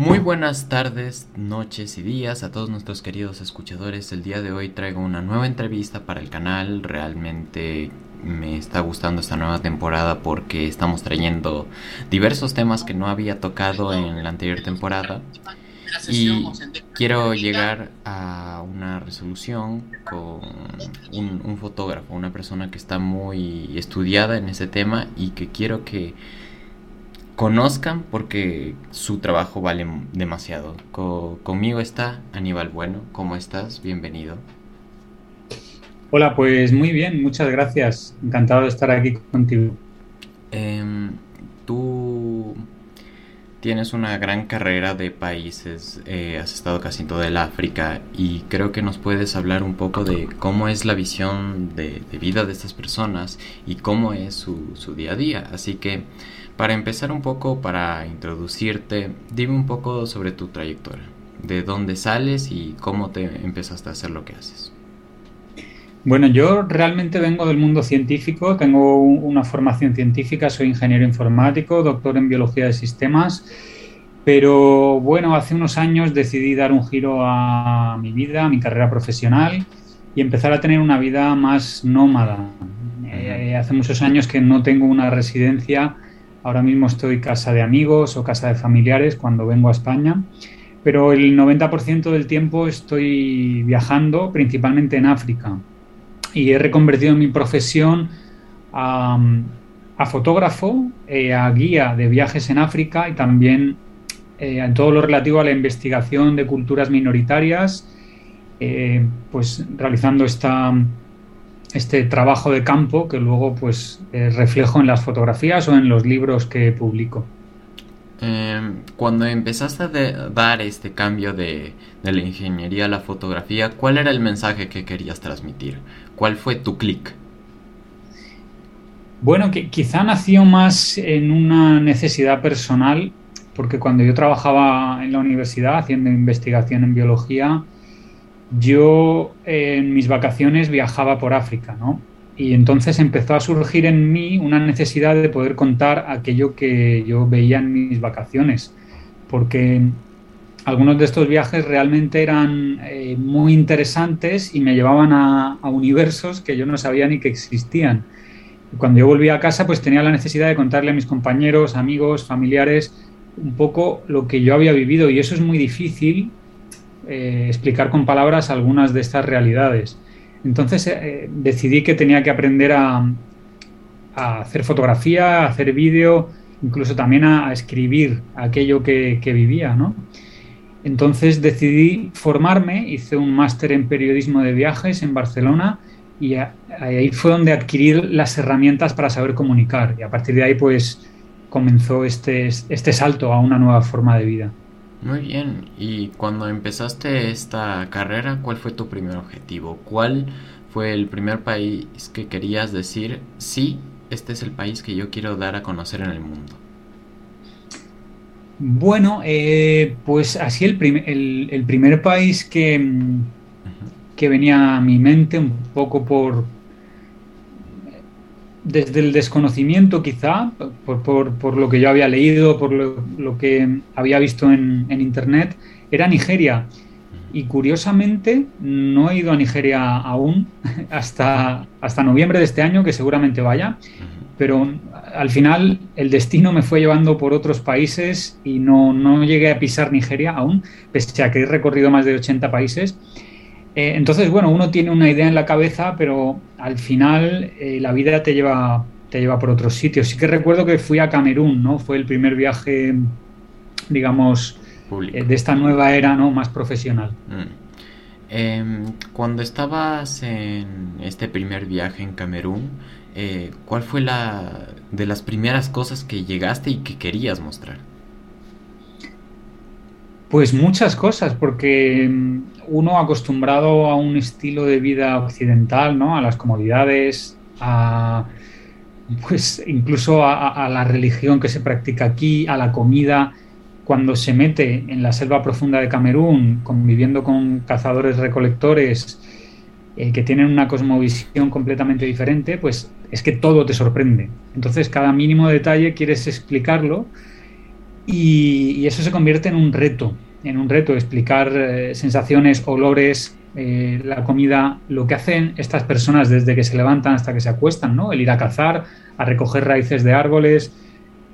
Muy buenas tardes, noches y días a todos nuestros queridos escuchadores. El día de hoy traigo una nueva entrevista para el canal. Realmente me está gustando esta nueva temporada porque estamos trayendo diversos temas que no había tocado en la anterior temporada. Y quiero llegar a una resolución con un, un fotógrafo, una persona que está muy estudiada en ese tema y que quiero que conozcan porque su trabajo vale demasiado. conmigo está Aníbal Bueno. ¿Cómo estás? Bienvenido. Hola, pues muy bien, muchas gracias. Encantado de estar aquí contigo. Em, tú tienes una gran carrera de países, eh, has estado casi en todo el África y creo que nos puedes hablar un poco de cómo es la visión de, vida de estas personas y cómo es su, su día a día. Así que para empezar un poco, para introducirte, dime un poco sobre tu trayectoria, de dónde sales y cómo te empezaste a hacer lo que haces. Bueno, yo realmente vengo del mundo científico, tengo una formación científica, soy ingeniero informático, doctor en biología de sistemas, pero bueno, hace unos años decidí dar un giro a mi vida, a mi carrera profesional y empezar a tener una vida más nómada. Eh, hace muchos años que no tengo una residencia Ahora mismo estoy casa de amigos o casa de familiares cuando vengo a España, pero el 90% del tiempo estoy viajando, principalmente en África. Y he reconvertido mi profesión a, fotógrafo, eh, a guía de viajes en África y también eh, en todo lo relativo a la investigación de culturas minoritarias, eh, pues realizando esta este trabajo de campo que luego pues eh, reflejo en las fotografías o en los libros que publico. Em, cuando empezaste a dar este cambio de, de, la ingeniería a la fotografía, ¿cuál era el mensaje que querías transmitir? ¿Cuál fue tu clic? Bueno, que quizá nació más en una necesidad personal, porque cuando yo trabajaba en la universidad haciendo investigación en biología, yo en mis vacaciones viajaba por África, ¿no? Y entonces empezó a surgir en mí una necesidad de poder contar aquello que yo veía en mis vacaciones, porque algunos de estos viajes realmente eran eh, muy interesantes y me llevaban a, universos que yo no sabía ni que existían. cuando yo volvía a casa, pues tenía la necesidad de contarle a mis compañeros, amigos, familiares, un poco lo que yo había vivido y eso es muy difícil eh, explicar con palabras algunas de estas realidades. Entonces eh, decidí que tenía que aprender a, hacer fotografía, a hacer vídeo, incluso también a, escribir aquello que, vivía, Entonces decidí formarme, hice un máster en periodismo de viajes en Barcelona y ahí fue donde adquirí las herramientas para saber comunicar y a partir de ahí pues comenzó este, este salto a una nueva forma de vida. Muy bien, y cuando empezaste esta carrera, ¿cuál fue tu primer objetivo? ¿Cuál fue el primer país que querías decir, sí, este es el país que yo quiero dar a conocer en el mundo? Bueno, eh, pues así el, el, primer país que, que venía a mi mente un poco por, desde el desconocimiento quizá, por, lo que yo había leído, por lo, que había visto en, Internet, era Nigeria. Y curiosamente no he ido a Nigeria aún hasta, hasta noviembre de este año, que seguramente vaya, pero al final el destino me fue llevando por otros países y no, no llegué a pisar Nigeria aún, pese a que he recorrido más de 80 países. Eh, entonces, bueno, uno tiene una idea en la cabeza, pero al final eh, la vida te lleva, te lleva por otros sitios. Sí que recuerdo que fui a Camerún, ¿no? Fue el primer viaje, digamos, eh, de esta nueva era, ¿no? Más profesional. Mm. Em, cuando estabas en este primer viaje en Camerún, ¿cuál fue la de las primeras cosas que llegaste y que querías mostrar? Pues muchas cosas, porque mm, uno acostumbrado a un estilo de vida occidental, ¿no? A las comodidades, a pues incluso a, la religión que se practica aquí, a la comida, cuando se mete en la selva profunda de Camerún, conviviendo con cazadores recolectores eh, que tienen una cosmovisión completamente diferente, pues es que todo te sorprende. Entonces, cada mínimo detalle quieres explicarlo Y, eso se convierte en un reto, en un reto, explicar eh, sensaciones, olores, eh, la comida, lo que hacen estas personas desde que se levantan hasta que se acuestan, ¿no? El ir a cazar, a recoger raíces de árboles,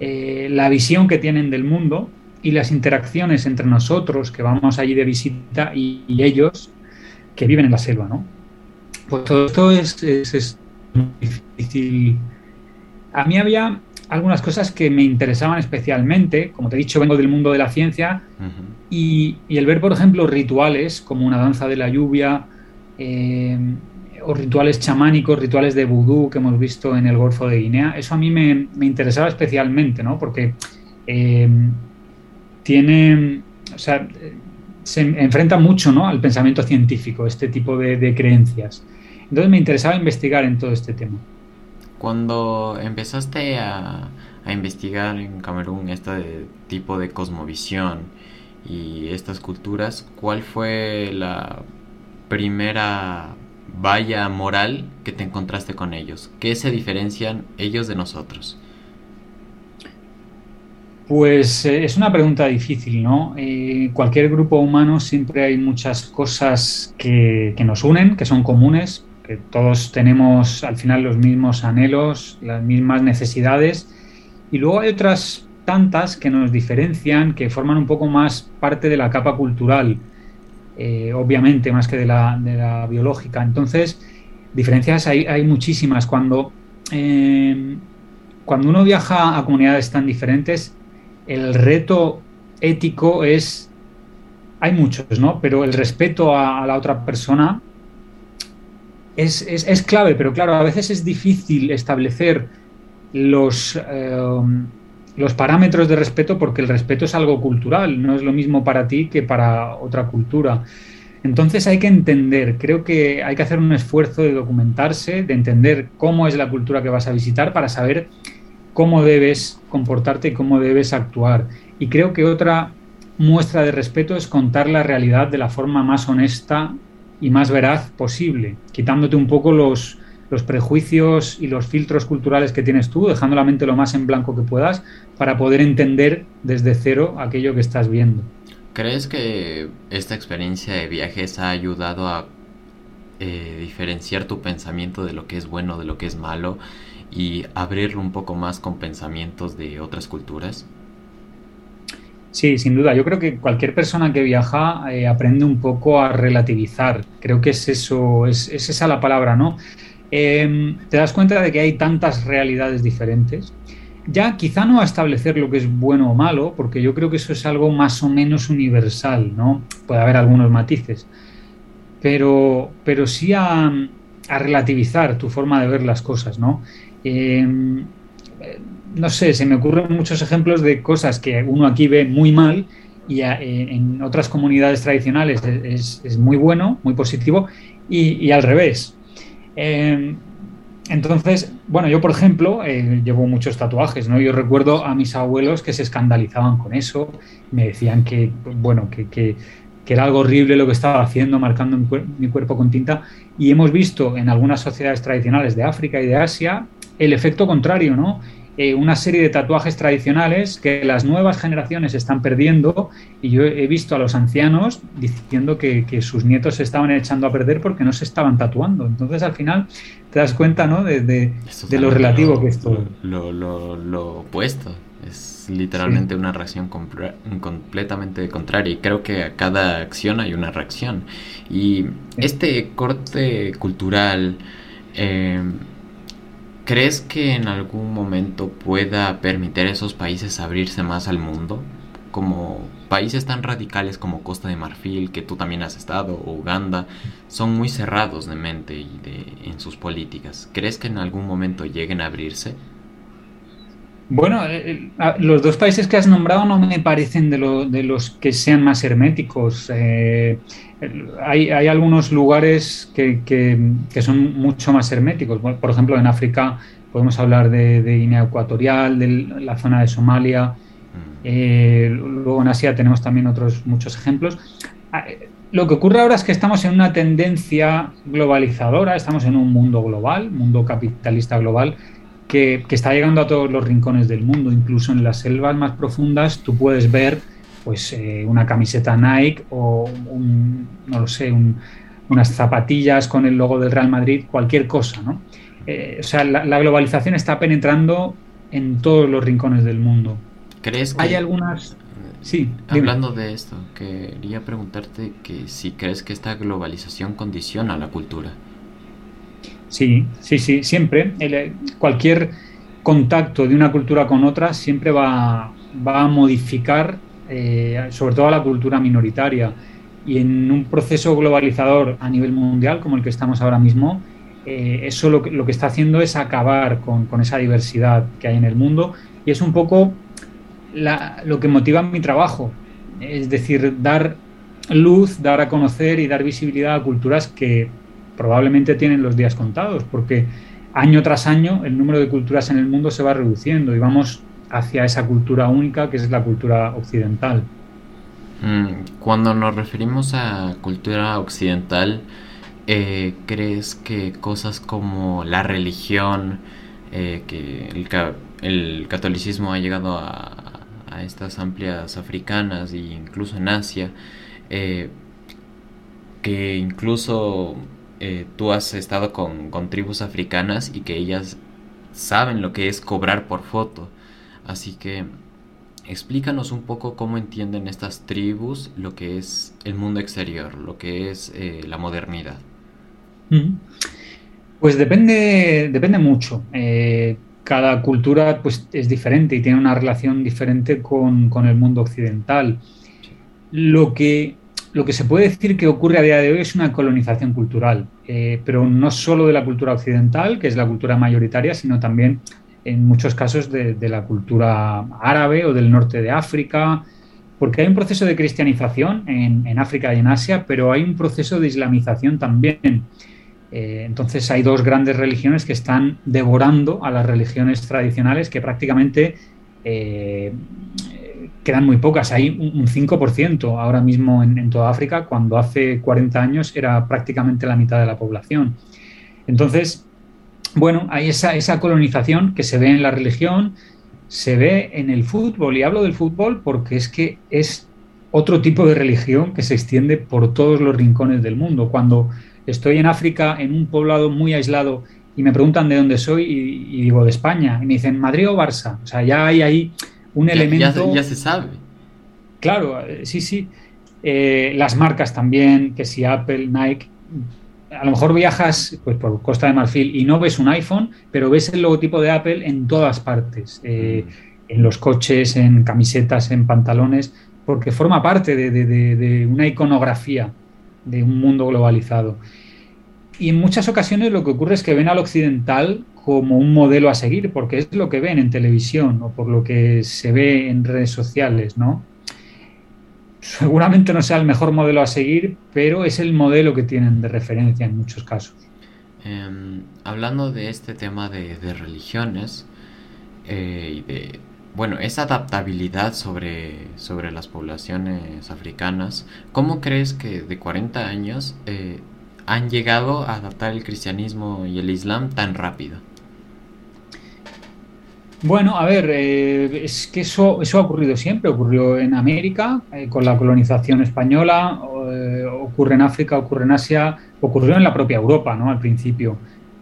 eh, la visión que tienen del mundo y las interacciones entre nosotros que vamos allí de visita y, ellos que viven en la selva, ¿no? Pues todo esto es, es, muy difícil. A mí había algunas cosas que me interesaban especialmente, como te he dicho, vengo del mundo de la ciencia, y, el ver, por ejemplo, rituales como una danza de la lluvia, eh, o rituales chamánicos, rituales de vudú que hemos visto en el Golfo de Guinea, eso a mí me, interesaba especialmente, ¿no? Porque eh, tiene, o sea, se enfrenta mucho ¿no? al pensamiento científico, este tipo de, creencias. Entonces me interesaba investigar en todo este tema. Cuando empezaste a, investigar en Camerún este tipo de cosmovisión y estas culturas, ¿cuál fue la primera valla moral que te encontraste con ellos? ¿Qué se diferencian ellos de nosotros? Pues eh, es una pregunta difícil, ¿no? Eh, cualquier grupo humano siempre hay muchas cosas que, nos unen, que son comunes, que todos tenemos al final los mismos anhelos, las mismas necesidades, y luego hay otras tantas que nos diferencian, que forman un poco más parte de la capa cultural, eh, obviamente, más que de la, biológica. Entonces, diferencias hay, hay muchísimas. Cuando, cuando uno viaja a comunidades tan diferentes, el reto ético es, hay muchos, ¿no? Pero el respeto a, la otra persona es, clave, pero claro, a veces es difícil establecer los, eh, los parámetros de respeto porque el respeto es algo cultural, no es lo mismo para ti que para otra cultura. Entonces hay que entender, creo que hay que hacer un esfuerzo de documentarse, de entender cómo es la cultura que vas a visitar para saber cómo debes comportarte y cómo debes actuar. Y creo que otra muestra de respeto es contar la realidad de la forma más honesta y más veraz posible, quitándote un poco los, los prejuicios y los filtros culturales que tienes tú, dejando la mente lo más en blanco que puedas para poder entender desde cero aquello que estás viendo. ¿Crees que esta experiencia de viajes ha ayudado a eh, diferenciar tu pensamiento de lo que es bueno, de lo que es malo y abrirlo un poco más con pensamientos de otras culturas? Sí, sin duda. Yo creo que cualquier persona que viaja eh, aprende un poco a relativizar. Creo que es eso, es, esa la palabra, ¿no? Em, te das cuenta de que hay tantas realidades diferentes. Ya quizá no a establecer lo que es bueno o malo, porque yo creo que eso es algo más o menos universal, ¿no? Puede haber algunos matices. Pero, pero sí a, a relativizar tu forma de ver las cosas, ¿no? Em, no sé, se me ocurren muchos ejemplos de cosas que uno aquí ve muy mal y eh, en otras comunidades tradicionales es, muy bueno, muy positivo, y, al revés. Em, entonces, bueno, yo por ejemplo eh, llevo muchos tatuajes, ¿no? Yo recuerdo a mis abuelos que se escandalizaban con eso, me decían que, bueno, que, que, era algo horrible lo que estaba haciendo, marcando mi, cuerpo con tinta, y hemos visto en algunas sociedades tradicionales de África y de Asia el efecto contrario, ¿no? Eh, una serie de tatuajes tradicionales que las nuevas generaciones están perdiendo y yo he visto a los ancianos diciendo que, sus nietos se estaban echando a perder porque no se estaban tatuando. Entonces al final te das cuenta ¿no? de, lo relativo que es todo. Lo, lo, opuesto. Es literalmente una reacción completamente contraria y creo que a cada acción hay una reacción. Y este corte cultural... Eh, ¿Crees que en algún momento pueda permitir a esos países abrirse más al mundo? Como países tan radicales como Costa de Marfil, que tú también has estado, o Uganda, son muy cerrados de mente y de, en sus políticas. ¿Crees que en algún momento lleguen a abrirse? Bueno, eh, eh, los dos países que has nombrado no me parecen de, los que sean más herméticos. Eh, hay, algunos lugares que, son mucho más herméticos. Por ejemplo, en África podemos hablar de, Guinea Ecuatorial, de la zona de Somalia. Mm. luego en Asia tenemos también otros muchos ejemplos. Ah, lo que ocurre ahora es que estamos en una tendencia globalizadora, estamos en un mundo global, mundo capitalista global, que, está llegando a todos los rincones del mundo, incluso en las selvas más profundas tú puedes ver pues eh, una camiseta Nike o un, no lo sé, unas zapatillas con el logo del Real Madrid, cualquier cosa, ¿no? Eh, o sea, la, globalización está penetrando en todos los rincones del mundo. ¿Crees que... Hay algunas... Sí. Hablando de esto, quería preguntarte que si crees que esta globalización condiciona la cultura. Sí, sí, sí, siempre. Eh, cualquier contacto de una cultura con otra siempre va, a modificar, eh, sobre todo a la cultura minoritaria. Y en un proceso globalizador a nivel mundial, como el que estamos ahora mismo, eh, eso lo que, lo que, está haciendo es acabar con, esa diversidad que hay en el mundo. Y es un poco lo que motiva mi trabajo. Es decir, dar luz, dar a conocer y dar visibilidad a culturas que probablemente tienen los días contados, porque año tras año el número de culturas en el mundo se va reduciendo y vamos hacia esa cultura única que es la cultura occidental. Mm, cuando nos referimos a cultura occidental, eh, ¿crees que cosas como la religión, eh, que el, catolicismo ha llegado a, estas amplias africanas e incluso en Asia, eh, que incluso eh, tú has estado con, tribus africanas y que ellas saben lo que es cobrar por foto. Así que explícanos un poco cómo entienden estas tribus lo que es el mundo exterior, lo que es eh, la modernidad. Pues depende, depende mucho. Eh, cada cultura pues, es diferente y tiene una relación diferente con, con el mundo occidental. Lo que lo que se puede decir que ocurre a día de hoy es una colonización cultural, eh, pero no solo de la cultura occidental, que es la cultura mayoritaria, sino también en muchos casos de, la cultura árabe o del norte de África, porque hay un proceso de cristianización en, África y en Asia, pero hay un proceso de islamización también. Eh, entonces hay dos grandes religiones que están devorando a las religiones tradicionales que prácticamente eh, quedan muy pocas, hay un 5% ahora mismo en, toda África, cuando hace 40 años era prácticamente la mitad de la población. Entonces, bueno, hay esa, esa colonización que se ve en la religión, se ve en el fútbol, y hablo del fútbol porque es que es otro tipo de religión que se extiende por todos los rincones del mundo. Cuando estoy en África, en un poblado muy aislado, y me preguntan de dónde soy, y, y digo de España, y me dicen Madrid o Barça. O sea, ya hay ahí un elemento... Ya, se sabe. Claro, eh, sí, sí. Eh, las marcas también, que si Apple, Nike, a lo mejor viajas pues, por Costa de Marfil y no ves un iPhone, pero ves el logotipo de Apple en todas partes, eh, mm. en los coches, en camisetas, en pantalones, porque forma parte de, una iconografía de un mundo globalizado. Y en muchas ocasiones lo que ocurre es que ven al occidental como un modelo a seguir, porque es lo que ven en televisión o por lo que se ve en redes sociales, ¿no? Seguramente no sea el mejor modelo a seguir, pero es el modelo que tienen de referencia en muchos casos. Em, hablando de este tema de, religiones eh, y de, bueno, esa adaptabilidad sobre, sobre las poblaciones africanas, ¿cómo crees que de 40 años eh, han llegado a adaptar el cristianismo y el islam tan rápido? Bueno, a ver, eh, es que eso, eso ha ocurrido siempre. Ocurrió en América eh, con la colonización española, eh, ocurre en África, ocurre en Asia, ocurrió en la propia Europa, ¿no? Al principio.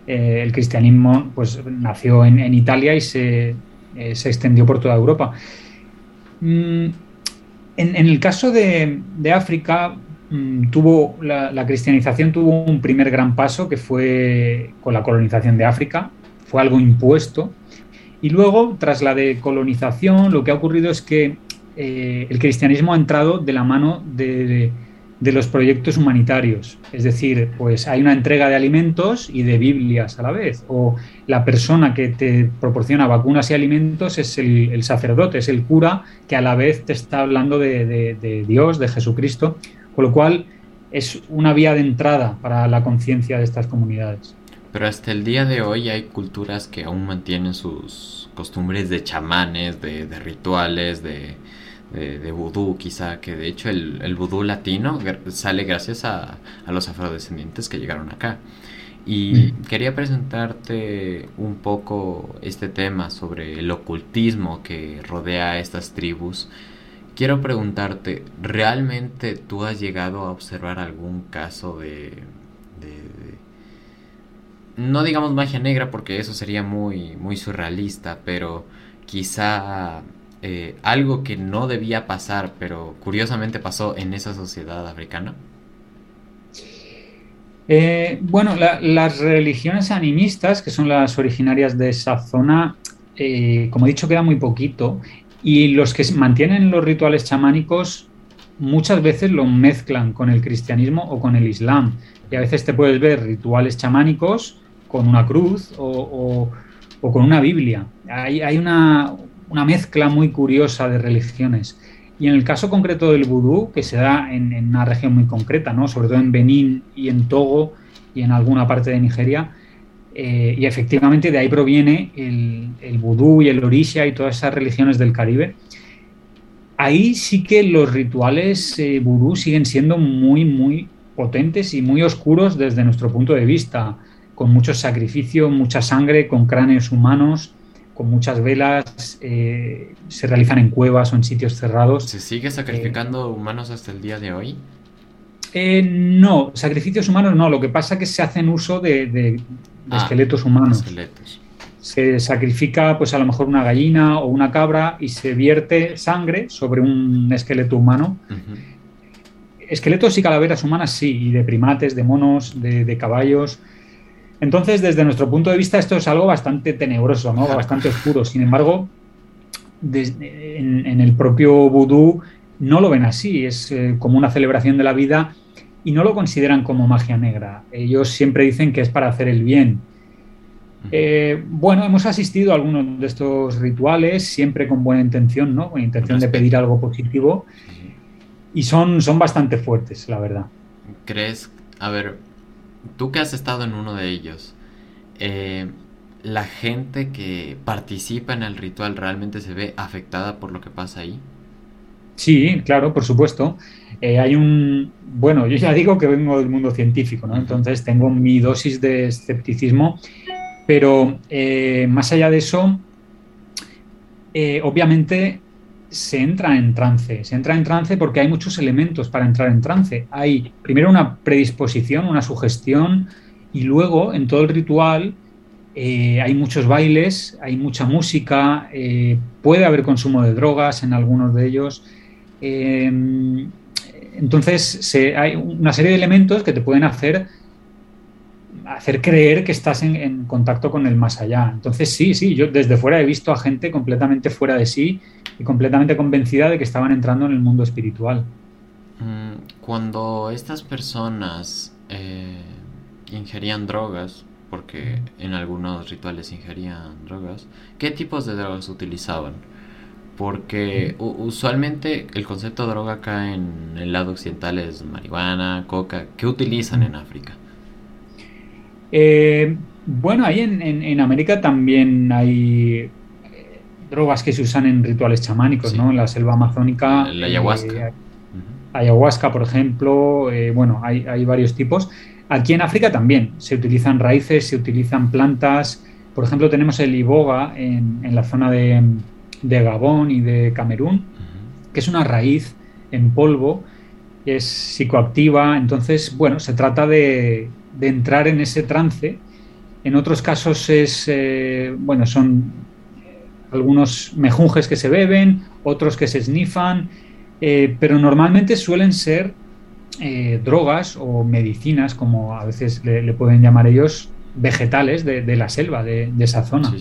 el cristianismo pues, nació en, Italia y se, extendió por toda Europa. Mm, en, el caso de, África, mm, tuvo la cristianización tuvo un primer gran paso que fue con la colonización de África. Fue algo impuesto y luego, tras la decolonización, lo que ha ocurrido es que eh, el cristianismo ha entrado de la mano de, los proyectos humanitarios. Es decir, pues hay una entrega de alimentos y de Biblias a la vez. O la persona que te proporciona vacunas y alimentos es el, sacerdote, es el cura que a la vez te está hablando de, de Dios, de Jesucristo. Con lo cual es una vía de entrada para la conciencia de estas comunidades. Pero hasta el día de hoy hay culturas que aún mantienen sus costumbres de chamanes, de, rituales, de, de, vudú quizá, que de hecho el, el vudú latino sale gracias a, los afrodescendientes que llegaron acá. Y mm. quería presentarte un poco este tema sobre el ocultismo que rodea a estas tribus. Quiero preguntarte, ¿realmente tú has llegado a observar algún caso de, no digamos magia negra porque eso sería muy, muy surrealista, pero quizá eh, algo que no debía pasar, pero curiosamente pasó en esa sociedad africana? Eh, bueno, las religiones animistas, que son las originarias de esa zona, eh, como he dicho, queda muy poquito. Y los que mantienen los rituales chamánicos muchas veces lo mezclan con el cristianismo o con el islam. Y a veces te puedes ver rituales chamánicos con una cruz o, con una Biblia. Hay, una, mezcla muy curiosa de religiones. Y en el caso concreto del vudú, que se da en, una región muy concreta, ¿no? sobre todo en Benín y en Togo y en alguna parte de Nigeria, eh, y efectivamente de ahí proviene el, el, vudú y el orisha y todas esas religiones del Caribe. Ahí sí que los rituales eh, vudú siguen siendo muy, muy potentes y muy oscuros desde nuestro punto de vista, con mucho sacrificio, mucha sangre, con cráneos humanos, con muchas velas, eh, se realizan en cuevas o en sitios cerrados. ¿Se sigue sacrificando humanos hasta el día de hoy? Eh, no, sacrificios humanos no, lo que pasa es que se hacen uso de, ah, esqueletos humanos. Esqueletos. Se sacrifica pues a lo mejor una gallina o una cabra y se vierte sangre sobre un esqueleto humano. Esqueletos y calaveras humanas sí, y de primates, de monos, de caballos. Entonces, desde nuestro punto de vista, esto es algo bastante tenebroso, ¿no? bastante oscuro. Sin embargo, en, el propio vudú no lo ven así, es eh, como una celebración de la vida y no lo consideran como magia negra. Ellos siempre dicen que es para hacer el bien. Eh, bueno, hemos asistido a algunos de estos rituales, siempre con buena intención, ¿no? Con intención de pedir algo positivo. Y son, son bastante fuertes, la verdad. ¿Crees? A ver, tú que has estado en uno de ellos, eh, ¿la gente que participa en el ritual realmente se ve afectada por lo que pasa ahí? Sí, claro, por supuesto. Eh, hay un, bueno, yo ya digo que vengo del mundo científico, ¿no? Entonces tengo mi dosis de escepticismo, pero eh, más allá de eso, obviamente se entra en trance. Se entra en trance porque hay muchos elementos para entrar en trance. Hay primero una predisposición, una sugestión, y luego en todo el ritual eh, hay muchos bailes, hay mucha música, eh, puede haber consumo de drogas en algunos de ellos. Em, entonces hay una serie de elementos que te pueden hacer hacer creer que estás en, contacto con el más allá. Entonces sí, sí, yo desde fuera he visto a gente completamente fuera de sí y completamente convencida de que estaban entrando en el mundo espiritual. Mm, cuando estas personas eh, ingerían drogas, porque en algunos rituales ingerían drogas, ¿qué tipos de drogas utilizaban? Porque usualmente el concepto de droga acá en el lado occidental es marihuana, coca. ¿Qué utilizan en África? Eh, bueno, ahí en, América también hay eh, drogas que se usan en rituales chamánicos, ¿no? En la selva amazónica. La ayahuasca. Eh, ayahuasca, por ejemplo. bueno, hay, varios tipos. Aquí en África también se utilizan raíces, se utilizan plantas. Por ejemplo, tenemos el iboga en, la zona de, Gabón y de Camerún, que es una raíz en polvo, es psicoactiva. Entonces, bueno, se trata de, de entrar en ese trance. En otros casos es, eh, bueno, son algunos mejunjes que se beben, otros que se snifan, eh, pero normalmente suelen ser eh, drogas o medicinas, como a veces le, pueden llamar ellos, vegetales de, la selva, de, esa zona.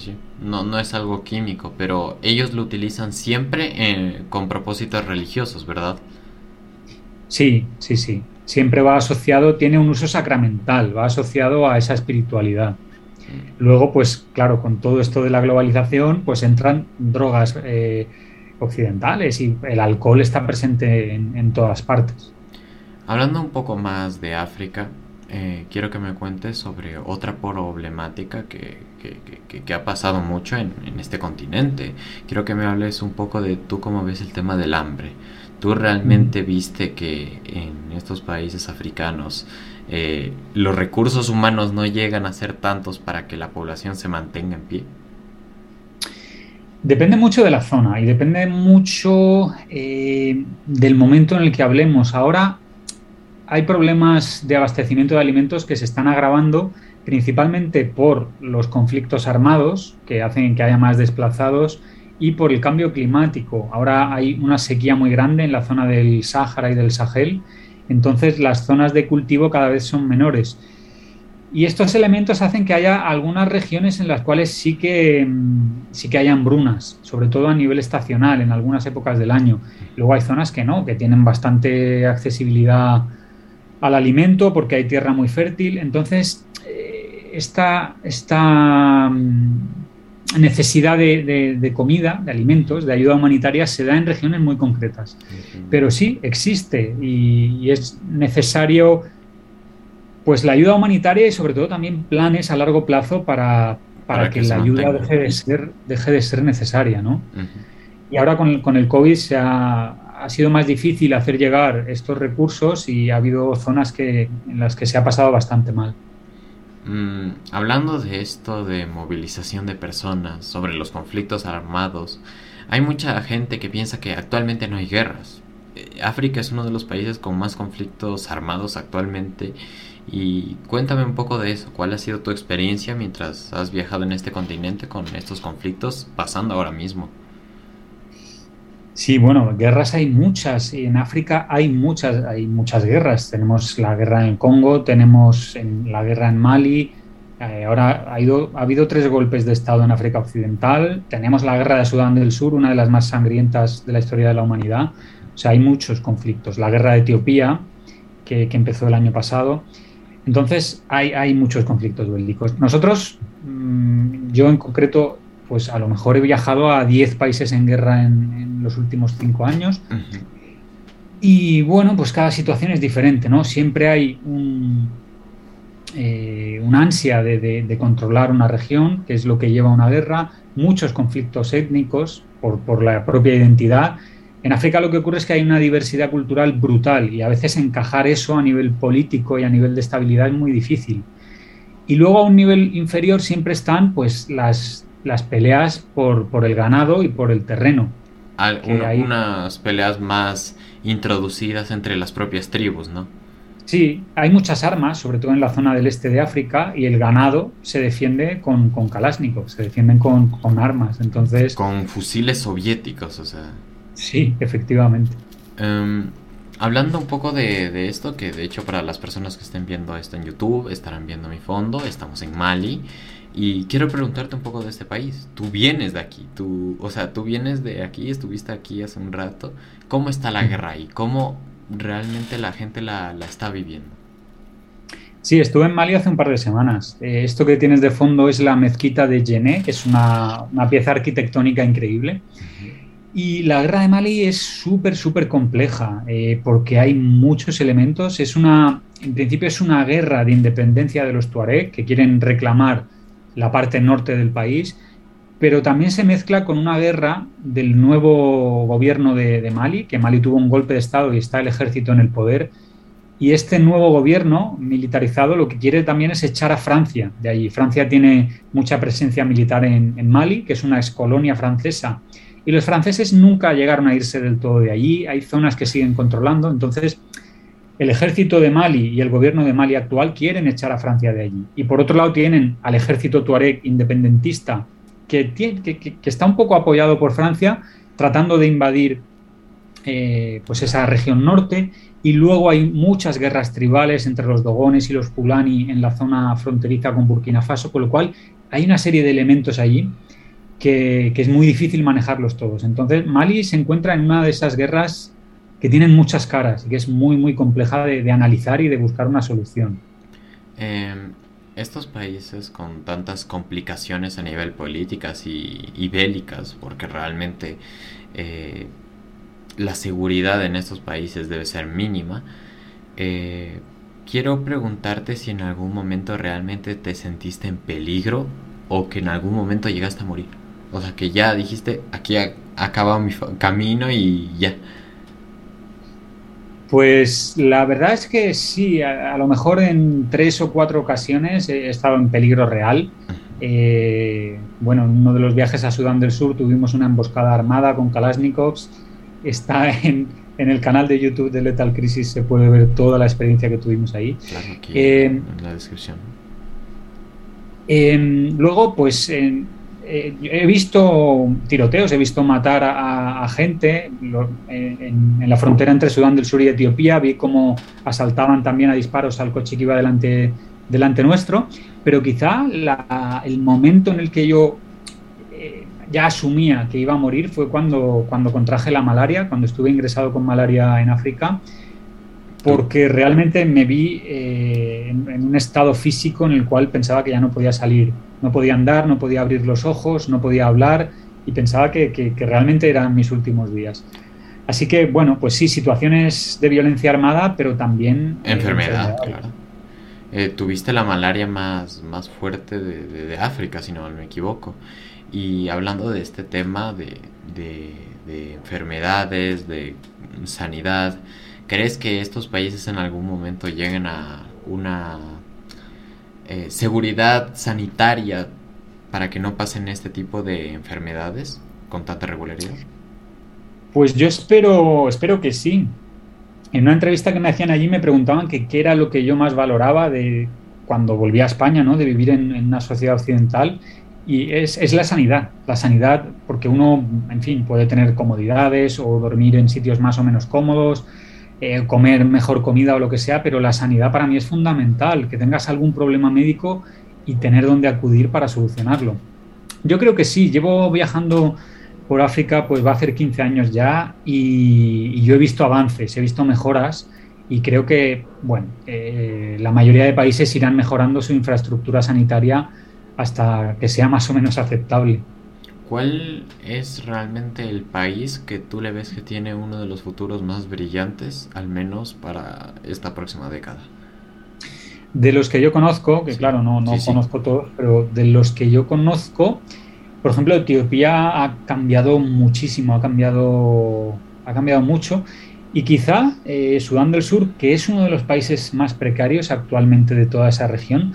No, no es algo químico, pero ellos lo utilizan siempre con propósitos religiosos, ¿verdad? Sí, sí, sí siempre va asociado, tiene un uso sacramental, va asociado a esa espiritualidad. Luego, pues claro, con todo esto de la globalización, pues entran drogas eh, occidentales y el alcohol está presente en, todas partes. Hablando un poco más de África, eh, quiero que me cuentes sobre otra problemática que, que, ha pasado mucho en, este continente. Quiero que me hables un poco de tú cómo ves el tema del hambre. ¿Tú realmente viste que en estos países africanos eh, los recursos humanos no llegan a ser tantos para que la población se mantenga en pie? Depende mucho de la zona y depende mucho eh, del momento en el que hablemos. Ahora hay problemas de abastecimiento de alimentos que se están agravando principalmente por los conflictos armados que hacen que haya más desplazados y por el cambio climático. Ahora hay una sequía muy grande en la zona del Sáhara y del Sahel, entonces las zonas de cultivo cada vez son menores. Y estos elementos hacen que haya algunas regiones en las cuales sí que, mm, sí que hay hambrunas, sobre todo a nivel estacional, en algunas épocas del año. Luego hay zonas que no, que tienen bastante accesibilidad al alimento porque hay tierra muy fértil. Entonces, eh, esta, esta mm, necesidad de, comida, de alimentos, de ayuda humanitaria, se da en regiones muy concretas. Pero sí, existe y es necesario pues la ayuda humanitaria y sobre todo también planes a largo plazo para, para, que, la ayuda deje de, ser, deje de ser necesaria, ¿no? Y ahora con el, con el COVID se ha, ha, sido más difícil hacer llegar estos recursos y ha habido zonas que, en las que se ha pasado bastante mal. Mm, hablando de esto de movilización de personas, sobre los conflictos armados, hay mucha gente que piensa que actualmente no hay guerras. Eh, África es uno de los países con más conflictos armados actualmente y cuéntame un poco de eso, cuál ha sido tu experiencia mientras has viajado en este continente con estos conflictos pasando ahora mismo. Sí, bueno, guerras hay muchas. En África hay muchas, hay muchas guerras. Tenemos la guerra en Congo, tenemos en, la guerra en Mali. Eh, ahora ha, ha habido tres golpes de Estado en África Occidental. Tenemos la guerra de Sudán del Sur, una de las más sangrientas de la historia de la humanidad. O sea, hay muchos conflictos. La guerra de Etiopía, que, que empezó el año pasado. Entonces hay, muchos conflictos bélicos. Nosotros, mm, yo en concreto, pues a lo mejor he viajado a 10 países en guerra en, los últimos 5 años. Y bueno, pues cada situación es diferente, ¿no? Siempre hay un, eh, una ansia de, controlar una región, que es lo que lleva a una guerra, muchos conflictos étnicos por, por la propia identidad en África lo que ocurre es que hay una diversidad cultural brutal y a veces encajar eso a nivel político y a nivel de estabilidad es muy difícil. Y luego a un nivel inferior siempre están pues las, las peleas por, por el ganado y por el terreno. hay unas peleas más introducidas entre las propias tribus, ¿no? Sí, hay muchas armas, sobre todo en la zona del este de África, y el ganado se defiende con, con se defienden con, con armas. Entonces. Con fusiles soviéticos, o sea. Sí, efectivamente. Em, hablando un poco de, esto, que de hecho para las personas que estén viendo esto en YouTube estarán viendo mi fondo, estamos en Mali. Y quiero preguntarte un poco de este país. Tú vienes de aquí, tú, o sea, tú vienes de aquí, estuviste aquí hace un rato. ¿Cómo está la guerra ahí? ¿Cómo realmente la gente la, está viviendo? Sí, estuve en Mali hace un par de semanas. Eh, esto que tienes de fondo es la mezquita de Jené, que es una, pieza arquitectónica increíble. Y la guerra de Mali es súper, súper compleja eh, porque hay muchos elementos. Es una, en principio es una guerra de independencia de los Tuareg que quieren reclamar la parte norte del país, pero también se mezcla con una guerra del nuevo gobierno de, Mali, que Mali tuvo un golpe de Estado y está el ejército en el poder. Y este nuevo gobierno militarizado lo que quiere también es echar a Francia de allí. Francia tiene mucha presencia militar en, en Mali, que es una excolonia francesa y los franceses nunca llegaron a irse del todo de allí, hay zonas que siguen controlando, entonces el ejército de Mali y el gobierno de Mali actual quieren echar a Francia de allí. Y por otro lado tienen al ejército tuareg independentista que, tiene, que, está un poco apoyado por Francia, tratando de invadir eh, pues esa región norte. Y luego hay muchas guerras tribales entre los dogones y los fulani en la zona fronteriza con Burkina Faso, con lo cual hay una serie de elementos allí que, es muy difícil manejarlos todos. Entonces, Mali se encuentra en una de esas guerras que tienen muchas caras y que es muy, muy compleja de, analizar y de buscar una solución. Em, estos países con tantas complicaciones a nivel políticas y, bélicas, porque realmente eh, la seguridad en estos países debe ser mínima, eh, quiero preguntarte si en algún momento realmente te sentiste en peligro o que en algún momento llegaste a morir. O sea, que ya dijiste, aquí acaba mi camino y ya. Pues la verdad es que sí, a, lo mejor en tres o cuatro ocasiones he estado en peligro real. Eh, bueno, en uno de los viajes a Sudán del Sur tuvimos una emboscada armada con Kalashnikovs. Está en, el canal de YouTube de Lethal Crisis, se puede ver toda la experiencia que tuvimos ahí. Claro, aquí eh, en la descripción. Em, luego, pues en, eh, he visto tiroteos, he visto matar a, gente en, la frontera entre Sudán del Sur y Etiopía, vi cómo asaltaban también a disparos al coche que iba delante, delante nuestro, pero quizá el momento en el que yo eh, ya asumía que iba a morir fue cuando, cuando contraje la malaria, cuando estuve ingresado con malaria en África porque realmente me vi eh, en, un estado físico en el cual pensaba que ya no podía salir, no podía andar, no podía abrir los ojos, no podía hablar y pensaba que, realmente eran mis últimos días. Así que, bueno, pues sí, situaciones de violencia armada, pero también... Eh, enfermedad, claro. Eh, tuviste la malaria más, más fuerte de, África, si no me equivoco. Y hablando de este tema de, de enfermedades, de sanidad, ¿Crees que estos países en algún momento lleguen a una eh, seguridad sanitaria para que no pasen este tipo de enfermedades con tanta regularidad? Pues yo espero, espero que sí. En una entrevista que me hacían allí me preguntaban que qué era lo que yo más valoraba de cuando volví a España, ¿no? de vivir en, en una sociedad occidental y es, es, la sanidad. La sanidad, porque uno, en fin, puede tener comodidades o dormir en sitios más o menos cómodos, eh, comer mejor comida o lo que sea, pero la sanidad para mí es fundamental, que tengas algún problema médico y tener dónde acudir para solucionarlo. Yo creo que sí, llevo viajando por África, pues va a hacer 15 años ya y, yo he visto avances, he visto mejoras y creo que, bueno, eh, la mayoría de países irán mejorando su infraestructura sanitaria hasta que sea más o menos aceptable. ¿Cuál es realmente el país que tú le ves que tiene uno de los futuros más brillantes, al menos para esta próxima década? De los que yo conozco, que claro, no, no conozco todos, pero de los que yo conozco, por ejemplo, Etiopía ha cambiado muchísimo, ha cambiado, ha cambiado mucho. Y quizá eh, Sudán del Sur, que es uno de los países más precarios actualmente de toda esa región,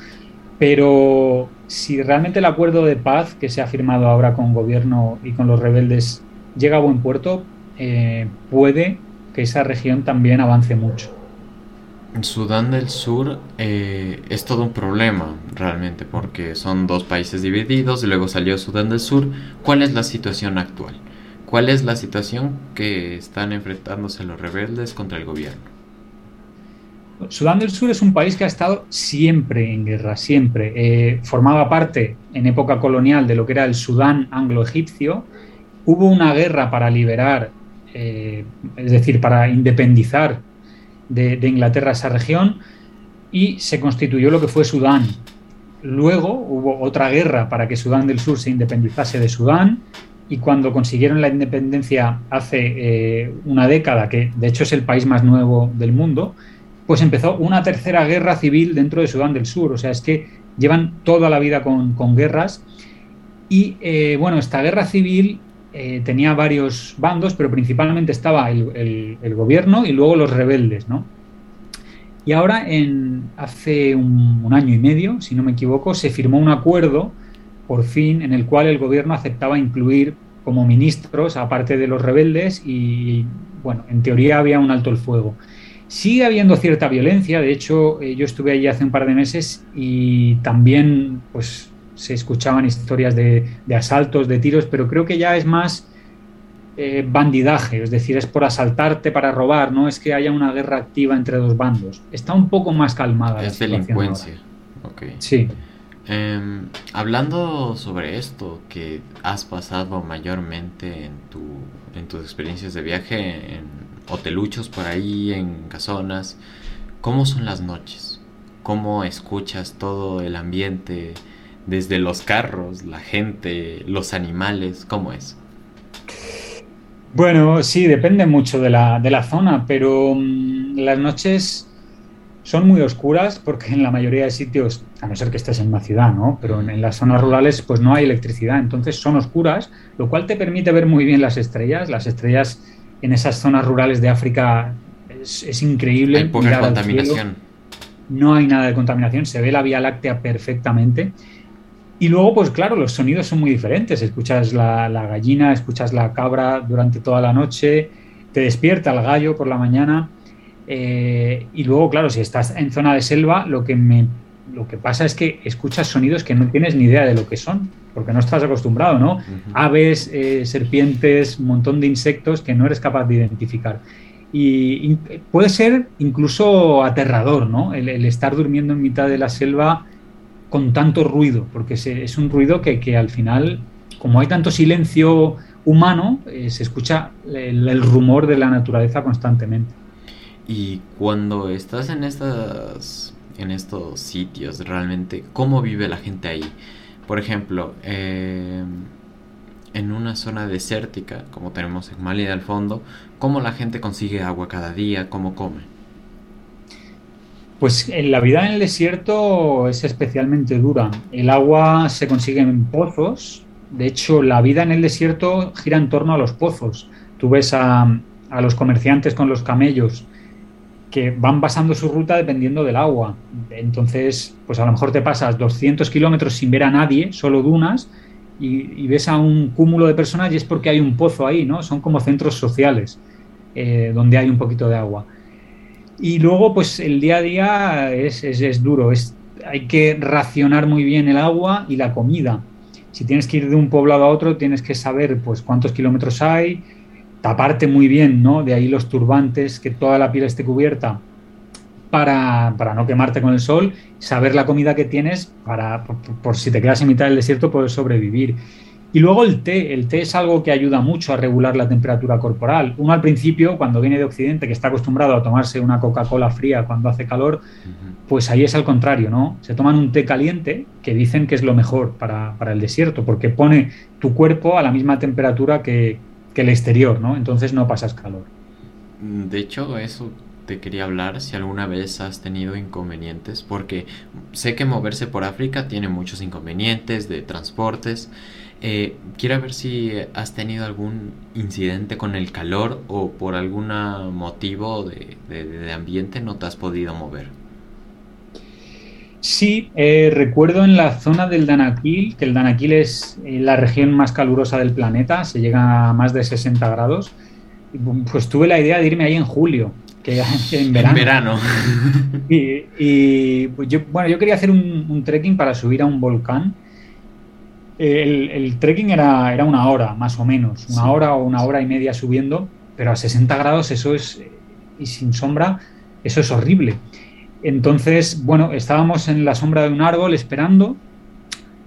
pero si realmente el acuerdo de paz que se ha firmado ahora con el gobierno y con los rebeldes llega a buen puerto, eh, puede que esa región también avance mucho. En Sudán del Sur eh, es todo un problema realmente porque son dos países divididos y luego salió Sudán del Sur. ¿Cuál es la situación actual? ¿Cuál es la situación que están enfrentándose los rebeldes contra el gobierno? Sudán del Sur es un país que ha estado siempre en guerra, siempre. Eh, formaba parte en época colonial de lo que era el Sudán anglo-egipcio. Hubo una guerra para liberar, eh, es decir, para independizar de, Inglaterra esa región y se constituyó lo que fue Sudán. Luego hubo otra guerra para que Sudán del Sur se independizase de Sudán y cuando consiguieron la independencia hace eh, una década, que de hecho es el país más nuevo del mundo, pues empezó una tercera guerra civil dentro de Sudán del Sur. O sea, es que llevan toda la vida con, guerras. Y eh, bueno, esta guerra civil eh, tenía varios bandos, pero principalmente estaba el, gobierno y luego los rebeldes, ¿no? Y ahora, en, hace un, un, año y medio, si no me equivoco, se firmó un acuerdo, por fin, en el cual el gobierno aceptaba incluir como ministros, aparte de los rebeldes, y bueno, en teoría había un alto el fuego. Sigue habiendo cierta violencia, de hecho eh, yo estuve allí hace un par de meses y también pues se escuchaban historias de, asaltos, de tiros, pero creo que ya es más eh, bandidaje, es decir, es por asaltarte para robar, no es que haya una guerra activa entre dos bandos. Está un poco más calmada. Es delincuencia. Sí. Em, hablando sobre esto que has pasado mayormente en, tu, en tus experiencias de viaje en hoteluchos por ahí, en casonas. ¿Cómo son las noches? ¿Cómo escuchas todo el ambiente desde los carros, la gente, los animales? ¿Cómo es? Bueno, sí, depende mucho de la, zona, pero mm, las noches son muy oscuras porque en la mayoría de sitios, a no ser que estés en una ciudad, ¿no? Pero en, las zonas rurales pues no hay electricidad, entonces son oscuras, lo cual te permite ver muy bien las estrellas. Las estrellas en esas zonas rurales de África es, increíble. Hay poca contaminación. No hay nada de contaminación, se ve la Vía Láctea perfectamente. Y luego, pues claro, los sonidos son muy diferentes. Escuchas la, la gallina, escuchas la cabra durante toda la noche, te despierta el gallo por la mañana eh, y luego, claro, si estás en zona de selva, lo que, me, lo que pasa es que escuchas sonidos que no tienes ni idea de lo que son, porque no estás acostumbrado, ¿no? Aves, eh, serpientes, un montón de insectos que no eres capaz de identificar. Y, puede ser incluso aterrador, ¿no? El, estar durmiendo en mitad de la selva con tanto ruido, porque es un ruido que, al final, como hay tanto silencio humano, eh, se escucha el rumor de la naturaleza constantemente. Y cuando estás en estas en estos sitios, realmente, ¿cómo vive la gente ahí? Por ejemplo, em, en una zona desértica, como tenemos en Mali al fondo, ¿cómo la gente consigue agua cada día? ¿Cómo come? Pues en la vida en el desierto es especialmente dura. El agua se consigue en pozos. De hecho, la vida en el desierto gira en torno a los pozos. Tú ves a, a los comerciantes con los camellos que van basando su ruta dependiendo del agua. Entonces, pues a lo mejor te pasas 200 kilómetros sin ver a nadie, solo dunas, y, ves a un cúmulo de personas y es porque hay un pozo ahí, ¿no? Son como centros sociales eh, donde hay un poquito de agua. Y luego, pues el día a día es, es duro, es, hay que racionar muy bien el agua y la comida. Si tienes que ir de un poblado a otro, tienes que saber pues cuántos kilómetros hay, taparte muy bien, ¿no? De ahí los turbantes, que toda la piel esté cubierta para, no quemarte con el sol, saber la comida que tienes para, por, si te quedas en mitad del desierto, poder sobrevivir. Y luego el té, el té es algo que ayuda mucho a regular la temperatura corporal. Uno al principio, cuando viene de Occidente, que está acostumbrado a tomarse una Coca-Cola fría cuando hace calor, pues ahí es al contrario, ¿no? Se toman un té caliente, que dicen que es lo mejor para, para el desierto, porque pone tu cuerpo a la misma temperatura que, el exterior, ¿no? Entonces no pasas calor. Mm, de hecho, eso te quería hablar si alguna vez has tenido inconvenientes, porque sé que moverse por África tiene muchos inconvenientes de transportes. Eh, quiero ver si has tenido algún incidente con el calor o por algún motivo de ambiente no te has podido mover. Sí, eh, recuerdo en la zona del Danakil, que el Danakil es eh, la región más calurosa del planeta, se llega a más de 60 grados. Pues tuve la idea de irme ahí en julio, que en verano. En verano. Y, pues yo, bueno, yo quería hacer un, trekking para subir a un volcán. El, trekking era, era, una hora, más o menos, una hora o una hora y media subiendo, pero a 60 grados eso es, y sin sombra, eso es horrible. Entonces, bueno, estábamos en la sombra de un árbol esperando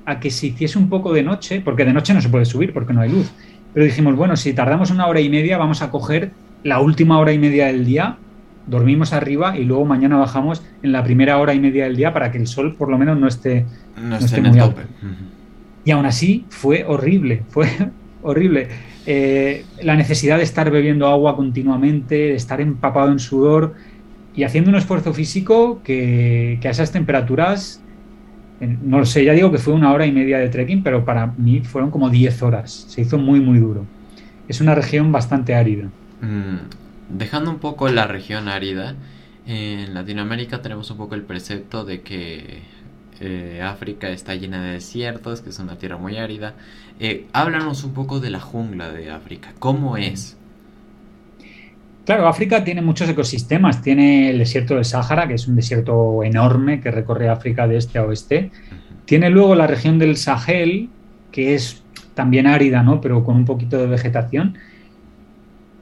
a que se hiciese un poco de noche, porque de noche no se puede subir porque no hay luz. Pero dijimos, bueno, si tardamos una hora y media, vamos a coger la última hora y media del día, dormimos arriba y luego mañana bajamos en la primera hora y media del día para que el sol por lo menos no esté, no esté, muy alto. Y aún así fue horrible, fue horrible. Eh, la necesidad de estar bebiendo agua continuamente, de estar empapado en sudor, y haciendo un esfuerzo físico que, a esas temperaturas, no lo sé, ya digo que fue una hora y media de trekking, pero para mí fueron como 10 horas. Se hizo muy, muy duro. Es una región bastante árida. Mm, dejando un poco la región árida, en Latinoamérica tenemos un poco el precepto de que eh, África está llena de desiertos, que es una tierra muy árida. Eh, háblanos un poco de la jungla de África. ¿Cómo es? Claro, África tiene muchos ecosistemas. Tiene el desierto del Sáhara, que es un desierto enorme que recorre África de este a oeste. Tiene luego la región del Sahel, que es también árida, ¿no? pero con un poquito de vegetación.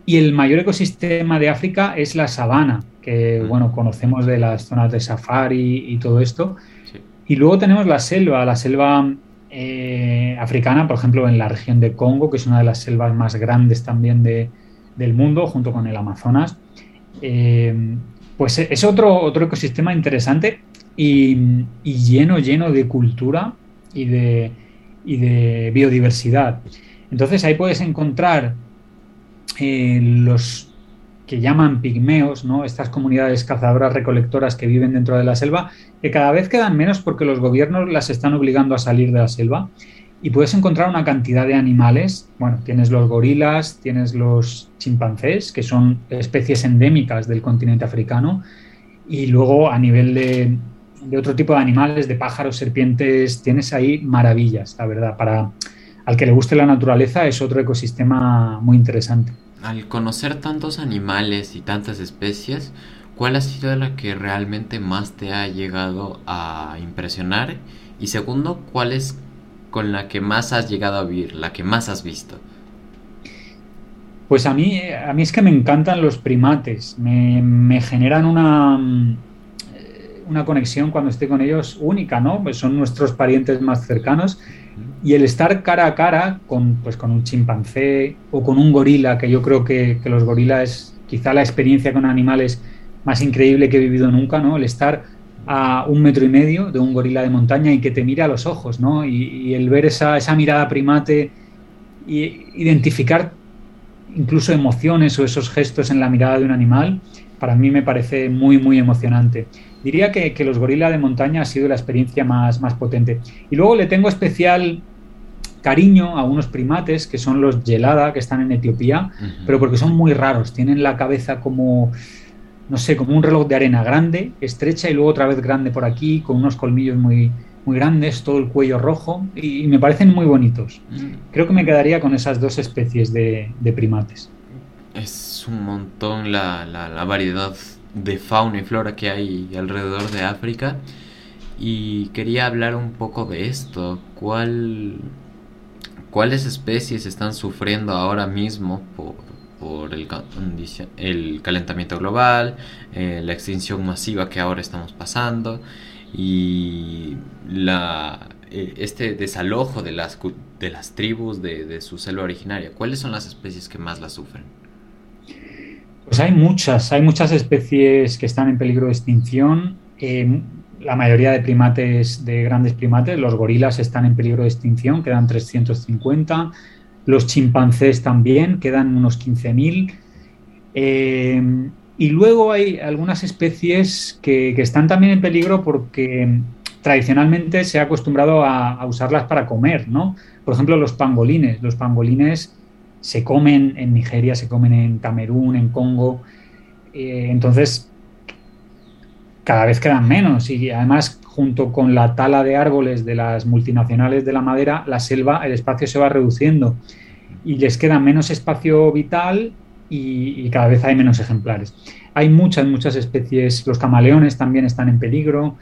Y el mayor ecosistema de África es la sabana, que bueno, conocemos de las zonas de safari y todo esto. Y luego tenemos la selva, la selva eh, africana, por ejemplo, en la región de Congo, que es una de las selvas más grandes también de, del mundo, junto con el Amazonas. Eh, pues es otro, otro ecosistema interesante y, lleno, lleno de cultura y de, de, biodiversidad. Entonces ahí puedes encontrar eh, los que llaman pigmeos, ¿no? estas comunidades cazadoras recolectoras que viven dentro de la selva, que cada vez quedan menos porque los gobiernos las están obligando a salir de la selva. Y puedes encontrar una cantidad de animales. Bueno, tienes los gorilas, tienes los chimpancés, que son especies endémicas del continente africano. Y luego a nivel de, de otro tipo de animales, de pájaros, serpientes, tienes ahí maravillas, la verdad. Para al que le guste la naturaleza es otro ecosistema muy interesante. Al conocer tantos animales y tantas especies, ¿cuál ha sido la que realmente más te ha llegado a impresionar? Y segundo, ¿cuál es con la que más has llegado a vivir, la que más has visto? Pues a mí, a mí es que me encantan los primates, me, generan una, una conexión cuando estoy con ellos única, ¿no? Pues son nuestros parientes más cercanos y el estar cara a cara con, pues, con un chimpancé o con un gorila, que yo creo que, los gorilas es quizá la experiencia con animales más increíble que he vivido nunca, ¿no? El estar a un metro y medio de un gorila de montaña y que te mire a los ojos, ¿no? Y, el ver esa, esa mirada primate y identificar incluso emociones o esos gestos en la mirada de un animal, para mí me parece muy, muy emocionante. Diría que, los gorilas de montaña ha sido la experiencia más, más potente. Y luego le tengo especial cariño a unos primates que son los gelada, que están en Etiopía, pero porque son muy raros. Tienen la cabeza como, no sé, como un reloj de arena grande, estrecha y luego otra vez grande por aquí, con unos colmillos muy, muy grandes, todo el cuello rojo y, me parecen muy bonitos. Mm. Creo que me quedaría con esas dos especies de, primates. Es un montón la, la, la variedad de fauna y flora que hay alrededor de África y quería hablar un poco de esto. ¿Cuál, ¿Cuáles especies están sufriendo ahora mismo por, por el, calentamiento global, eh, la extinción masiva que ahora estamos pasando y la, eh, este desalojo de las, de las tribus de, de su selva originaria? ¿Cuáles son las especies que más la sufren? Pues hay muchas, hay muchas especies que están en peligro de extinción. Eh, la mayoría de primates, de grandes primates, los gorilas están en peligro de extinción, quedan 350. Los chimpancés también, quedan unos 15.000. Eh, y luego hay algunas especies que, están también en peligro porque tradicionalmente se ha acostumbrado a, a, usarlas para comer, ¿no? Por ejemplo, los pangolines. Los pangolines se comen en Nigeria, se comen en Camerún, en Congo. Eh, entonces, cada vez quedan menos y además junto con la tala de árboles de las multinacionales de la madera, la selva, el espacio se va reduciendo y les queda menos espacio vital y, cada vez hay menos ejemplares. Hay muchas, muchas especies, los camaleones también están en peligro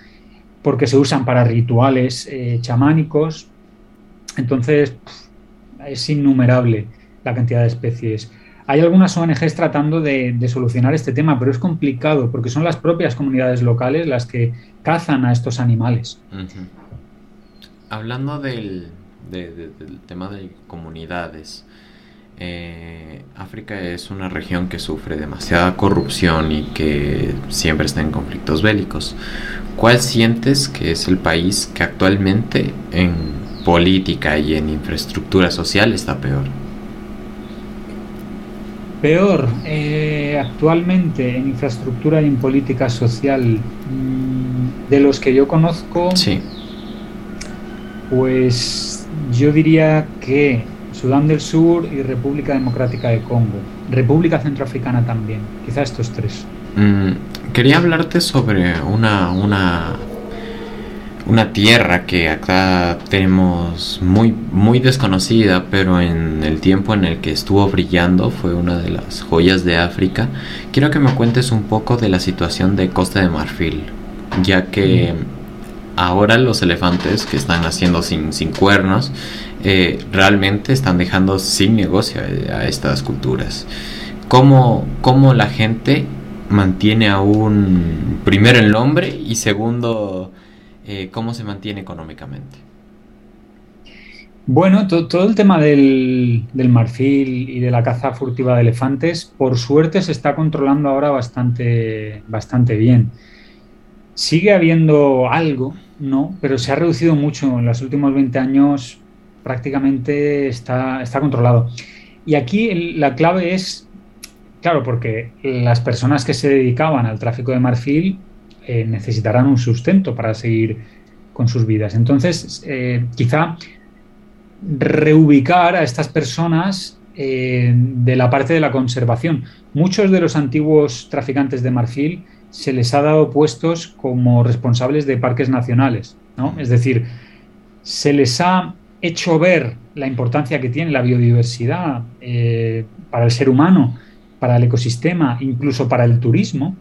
porque se usan para rituales eh, chamánicos, entonces es innumerable la cantidad de especies. Hay algunas ONGs tratando de, solucionar este tema, pero es complicado porque son las propias comunidades locales las que cazan a estos animales. Hablando del, tema de comunidades, eh, África es una región que sufre demasiada corrupción y que siempre está en conflictos bélicos. ¿Cuál sientes que es el país que actualmente en política y en infraestructura social está peor? Peor, eh, actualmente en infraestructura y en política social, mm, de los que yo conozco, sí. pues yo diría que Sudán del Sur y República Democrática de Congo, República Centroafricana también, quizá estos tres. Mm, quería hablarte sobre una, una una tierra que acá tenemos muy, muy desconocida, pero en el tiempo en el que estuvo brillando fue una de las joyas de África. Quiero que me cuentes un poco de la situación de Costa de Marfil, ya que ahora los elefantes que están haciendo sin, sin cuernos eh, realmente están dejando sin negocio a, estas culturas. ¿Cómo, ¿Cómo la gente mantiene aún, primero el nombre y segundo eh, ¿cómo se mantiene económicamente? Bueno, todo el tema del, marfil y de la caza furtiva de elefantes, por suerte se está controlando ahora bastante, bastante bien. Sigue habiendo algo, ¿no? Pero se ha reducido mucho. En los últimos 20 años prácticamente está, está controlado. Y aquí la clave es claro, porque las personas que se dedicaban al tráfico de marfil eh, necesitarán un sustento para seguir con sus vidas. Entonces, eh, quizá reubicar a estas personas eh, de la parte de la conservación. Muchos de los antiguos traficantes de marfil se les ha dado puestos como responsables de parques nacionales, ¿no? Es decir, se les ha hecho ver la importancia que tiene la biodiversidad para el ser humano, para el ecosistema, incluso para el turismo,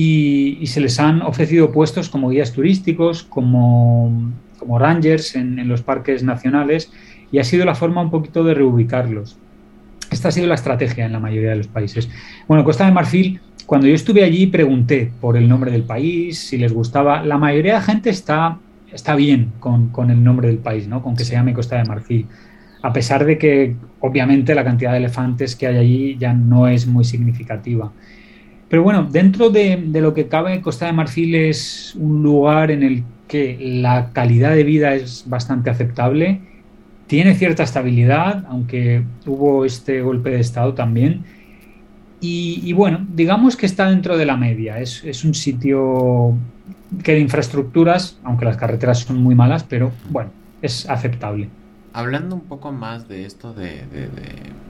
y, se les han ofrecido puestos como guías turísticos, como, como rangers en, los parques nacionales y ha sido la forma un poquito de reubicarlos. Esta ha sido la estrategia en la mayoría de los países. Bueno, Costa de Marfil, cuando yo estuve allí pregunté por el nombre del país, si les gustaba. La mayoría de la gente está, está bien con, con el nombre del país, ¿no? con que se llame Costa de Marfil a pesar de que obviamente la cantidad de elefantes que hay allí ya no es muy significativa. Pero bueno, dentro de, lo que cabe, Costa de Marfil es un lugar en el que la calidad de vida es bastante aceptable, tiene cierta estabilidad, aunque hubo este golpe de Estado también. Y, bueno, digamos que está dentro de la media. Es, es, un sitio que de infraestructuras, aunque las carreteras son muy malas, pero bueno, es aceptable. Hablando un poco más de esto de,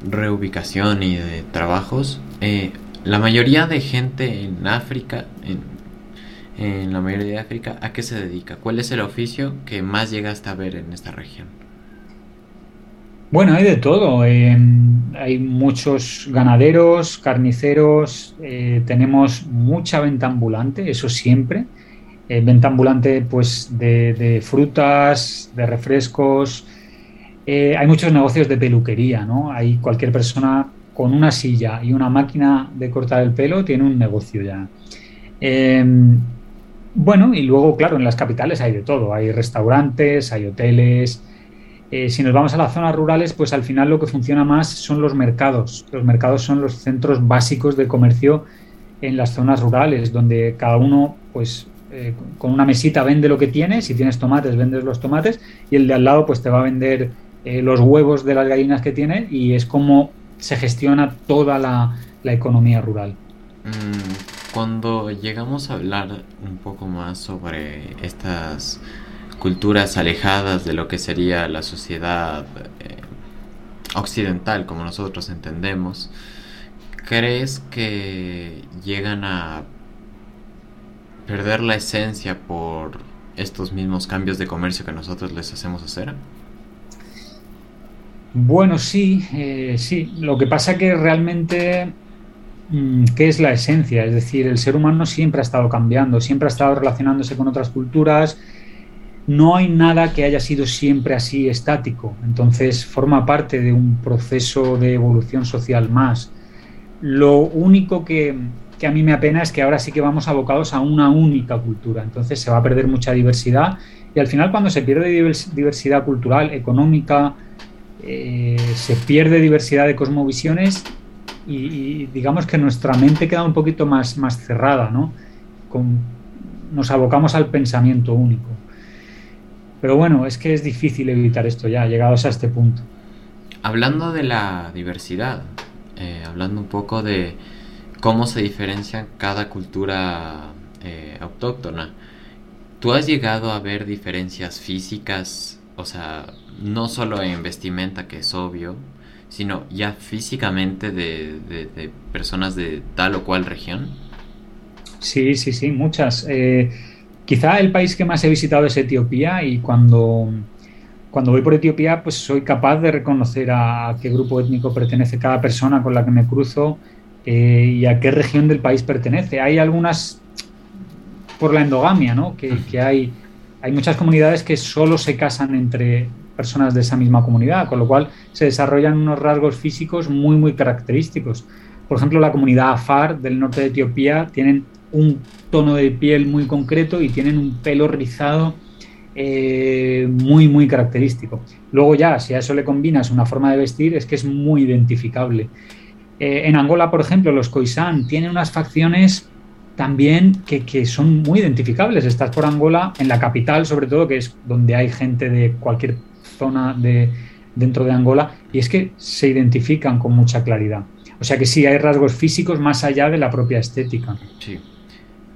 reubicación y de trabajos, eh, la mayoría de gente en África, en, la mayoría de África, ¿a qué se dedica? ¿Cuál es el oficio que más llegaste a ver en esta región? Bueno, hay de todo. Em, hay muchos ganaderos, carniceros, eh, tenemos mucha venta ambulante, eso siempre. Eh, venta ambulante pues, de, frutas, de refrescos. Eh, hay muchos negocios de peluquería, ¿no? Hay cualquier persona con una silla y una máquina de cortar el pelo tiene un negocio ya. Em, bueno, y luego, claro, en las capitales hay de todo. Hay restaurantes, hay hoteles. Eh, si nos vamos a las zonas rurales, pues al final lo que funciona más son los mercados. Los mercados son los centros básicos de comercio en las zonas rurales, donde cada uno, pues, eh, con una mesita vende lo que tiene. Si tienes tomates, vendes los tomates. Y el de al lado, pues te va a vender eh, los huevos de las gallinas que tiene. Y es como se gestiona toda la, economía rural. Mm, cuando llegamos a hablar un poco más sobre estas culturas alejadas de lo que sería la sociedad eh, occidental como nosotros entendemos, ¿crees que llegan a perder la esencia por estos mismos cambios de comercio que nosotros les hacemos hacer? Bueno, sí, eh, sí. Lo que pasa que realmente, mm, ¿qué es la esencia? Es decir, el ser humano siempre ha estado cambiando, siempre ha estado relacionándose con otras culturas. No hay nada que haya sido siempre así estático. Entonces, forma parte de un proceso de evolución social más. Lo único que, que a mí me apena es que ahora sí que vamos abocados a una única cultura. Entonces, se va a perder mucha diversidad. Y al final, cuando se pierde diversidad cultural, económica, eh, se pierde diversidad de cosmovisiones y, digamos que nuestra mente queda un poquito más, más cerrada, ¿no? nos abocamos al pensamiento único. Pero bueno, es que es difícil evitar esto ya, llegados a este punto. Hablando de la diversidad, eh, hablando un poco de cómo se diferencia cada cultura eh, autóctona, ¿tú has llegado a ver diferencias físicas, o sea, no solo en vestimenta, que es obvio, sino ya físicamente de, personas de tal o cual región? Sí, sí, sí, muchas. Eh, quizá el país que más he visitado es Etiopía y cuando, cuando voy por Etiopía pues soy capaz de reconocer a qué grupo étnico pertenece cada persona con la que me cruzo eh, y a qué región del país pertenece. Hay algunas por la endogamia, ¿no? Que, que hay, hay muchas comunidades que solo se casan entre personas de esa misma comunidad, con lo cual se desarrollan unos rasgos físicos muy, muy característicos. Por ejemplo, la comunidad Afar del norte de Etiopía tienen un tono de piel muy concreto y tienen un pelo rizado eh, muy, muy característico. Luego ya, si a eso le combinas una forma de vestir, es que es muy identificable. Eh, en Angola, por ejemplo, los Khoisan tienen unas facciones también que, que, son muy identificables. Estás por Angola, en la capital sobre todo, que es donde hay gente de cualquier zona de, dentro de Angola y es que se identifican con mucha claridad. O sea que sí, hay rasgos físicos más allá de la propia estética. Sí.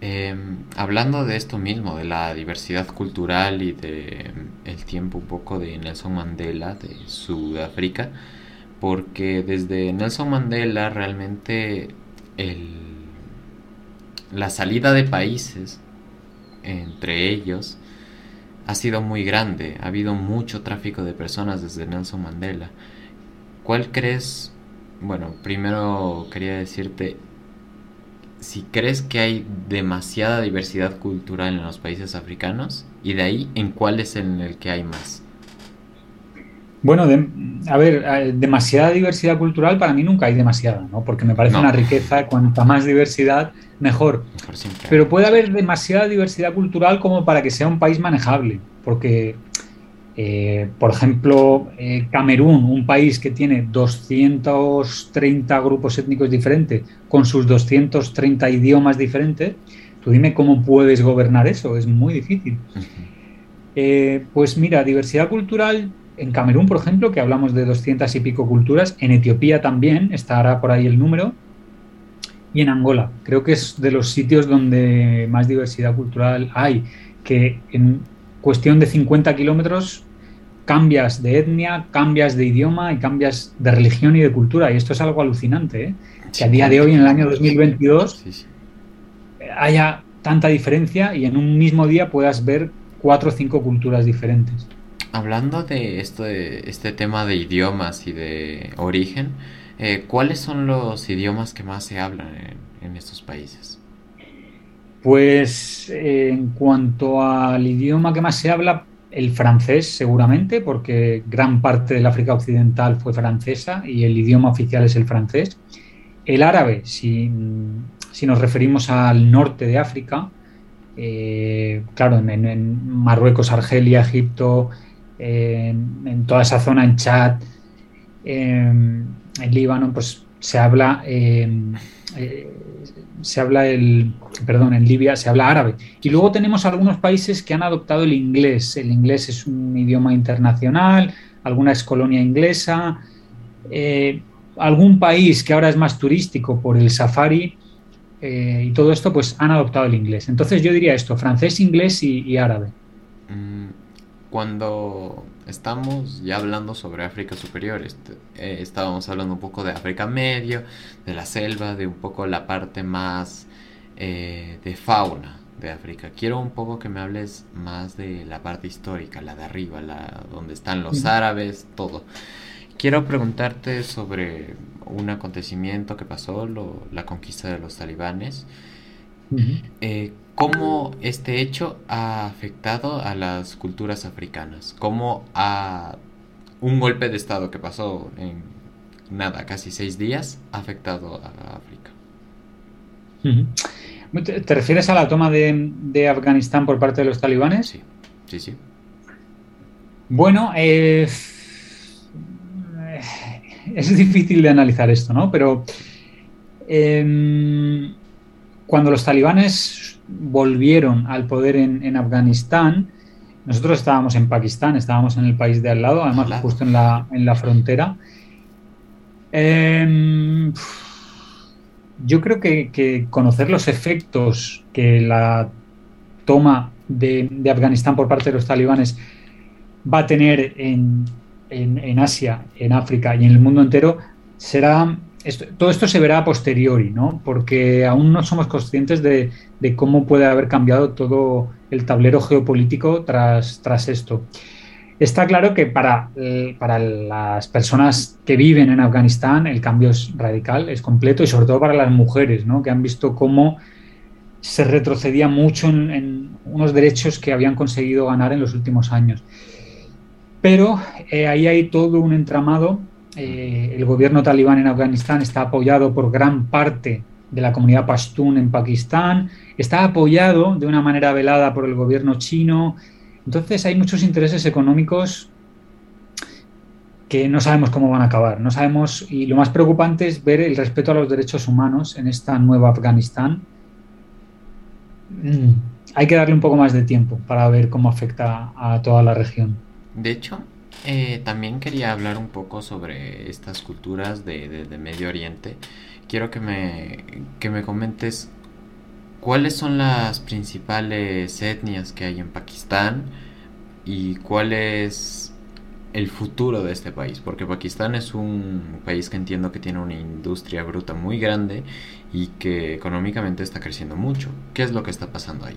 Em, hablando de esto mismo, de la diversidad cultural y de em, el tiempo un poco de Nelson Mandela de Sudáfrica, porque desde Nelson Mandela realmente el, la salida de países entre ellos ha sido muy grande, ha habido mucho tráfico de personas desde Nelson Mandela. ¿Cuál crees? Bueno, primero quería decirte, si crees que hay demasiada diversidad cultural en los países africanos y de ahí en cuál es en el que hay más. Bueno, a ver, demasiada diversidad cultural para mí nunca hay demasiada, ¿no? Porque me parece una riqueza, cuanta más diversidad, mejor. mejor Pero puede haber demasiada diversidad cultural como para que sea un país manejable, porque eh, por ejemplo, eh, Camerún, un país que tiene 230 grupos étnicos diferentes, con sus 230 idiomas diferentes, tú dime cómo puedes gobernar eso, es muy difícil. Eh, pues mira, diversidad cultural en Camerún, por ejemplo, que hablamos de 200 y pico culturas, en Etiopía también, estará por ahí el número, y en Angola. Creo que es de los sitios donde más diversidad cultural hay, que en cuestión de 50 kilómetros cambias de etnia, cambias de idioma y cambias de religión y de cultura. Y esto es algo alucinante, ¿eh? que a día de hoy, en el año 2022, haya tanta diferencia y en un mismo día puedas ver cuatro o cinco culturas diferentes. Hablando de esto, de este tema de idiomas y de origen, eh, ¿cuáles son los idiomas que más se hablan en estos países? Pues en cuanto al idioma que más se habla, el francés seguramente, porque gran parte del África Occidental fue francesa y el idioma oficial es el francés. El árabe, si, nos referimos al norte de África, eh, claro, en, Marruecos, Argelia, Egipto, en, toda esa zona, en Chad, en Líbano, pues se habla eh, se habla el, perdón, en Libia se habla árabe. Y luego tenemos algunos países que han adoptado el inglés. El inglés es un idioma internacional, alguna es colonia inglesa. Eh, algún país que ahora es más turístico por el safari eh, y todo esto, pues han adoptado el inglés. Entonces yo diría esto, francés, inglés y, árabe. Mm, cuando estamos ya hablando sobre África Superior. Eh, estábamos hablando un poco de África Medio, de la selva, de un poco la parte más eh, de fauna de África. Quiero un poco que me hables más de la parte histórica, la de arriba, la donde están los árabes, todo. Quiero preguntarte sobre un acontecimiento que pasó, la conquista de los talibanes. ¿Cómo este hecho ha afectado a las culturas africanas? ¿Cómo a un golpe de Estado que pasó en nada, casi seis días, ha afectado a África? ¿Te refieres a la toma de, Afganistán por parte de los talibanes? Sí, sí, sí. Bueno, eh, es difícil de analizar esto, ¿no? Pero em, cuando los talibanes volvieron al poder en, Afganistán, nosotros estábamos en Pakistán, estábamos en el país de al lado, además justo en la, en la frontera. Em, yo creo que, conocer los efectos que la toma de, Afganistán por parte de los talibanes va a tener en, en, Asia, en África y en el mundo entero será todo esto se verá a posteriori, ¿no? Porque aún no somos conscientes de, cómo puede haber cambiado todo el tablero geopolítico tras, esto. Está claro que para, eh, para, las personas que viven en Afganistán el cambio es radical, es completo y sobre todo para las mujeres, ¿no? que han visto cómo se retrocedía mucho en, unos derechos que habían conseguido ganar en los últimos años. Pero eh, ahí hay todo un entramado eh, el gobierno talibán en Afganistán está apoyado por gran parte de la comunidad pastún en Pakistán, está apoyado de una manera velada por el gobierno chino. Entonces hay muchos intereses económicos que no sabemos cómo van a acabar. No sabemos, y lo más preocupante es ver el respeto a los derechos humanos en esta nueva Afganistán. Mm, hay que darle un poco más de tiempo para ver cómo afecta a toda la región. De hecho, eh, también quería hablar un poco sobre estas culturas de, Medio Oriente. Quiero que me, que me comentes cuáles son las principales etnias que hay en Pakistán y cuál es el futuro de este país, porque Pakistán es un país que entiendo que tiene una industria bruta muy grande y que económicamente está creciendo mucho. ¿Qué es lo que está pasando ahí?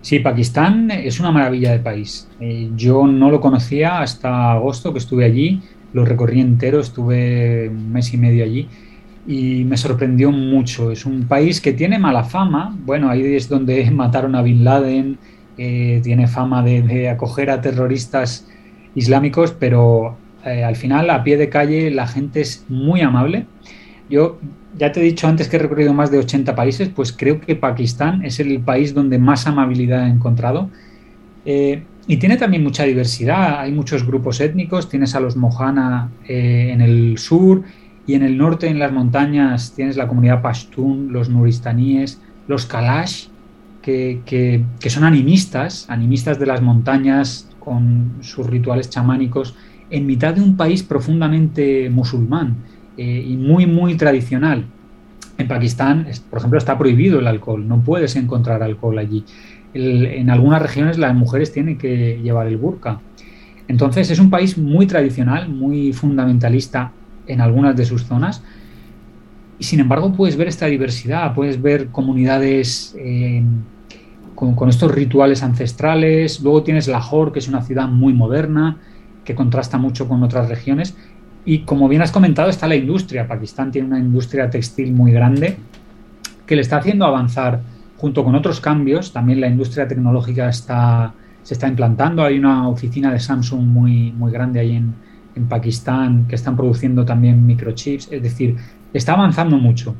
Sí, Pakistán es una maravilla de país. Eh, yo no lo conocía hasta agosto que estuve allí, lo recorrí entero, estuve un mes y medio allí y me sorprendió mucho. Es un país que tiene mala fama, bueno, ahí es donde mataron a Bin Laden, eh, tiene fama de, acoger a terroristas islámicos, pero eh, al final a pie de calle la gente es muy amable. Yo ya te he dicho antes que he recorrido más de 80 países, pues creo que Pakistán es el país donde más amabilidad he encontrado. Eh, y tiene también mucha diversidad, hay muchos grupos étnicos, tienes a los Mohana eh, en el sur y en el norte, en las montañas, tienes la comunidad Pashtun, los nuristaníes, los Kalash, que, que son animistas, animistas de las montañas con sus rituales chamánicos, en mitad de un país profundamente musulmán eh, y muy, muy tradicional. En Pakistán, por ejemplo, está prohibido el alcohol, no puedes encontrar alcohol allí. en algunas regiones las mujeres tienen que llevar el burka. Entonces es un país muy tradicional, muy fundamentalista en algunas de sus zonas. Y sin embargo puedes ver esta diversidad, puedes ver comunidades eh, con, con, estos rituales ancestrales. Luego tienes Lahore, que es una ciudad muy moderna, que contrasta mucho con otras regiones. Y como bien has comentado, está la industria. Pakistán tiene una industria textil muy grande que le está haciendo avanzar junto con otros cambios. También la industria tecnológica está, se está implantando. Hay una oficina de Samsung muy, muy grande ahí en, en Pakistán que están produciendo también microchips. Es decir, está avanzando mucho.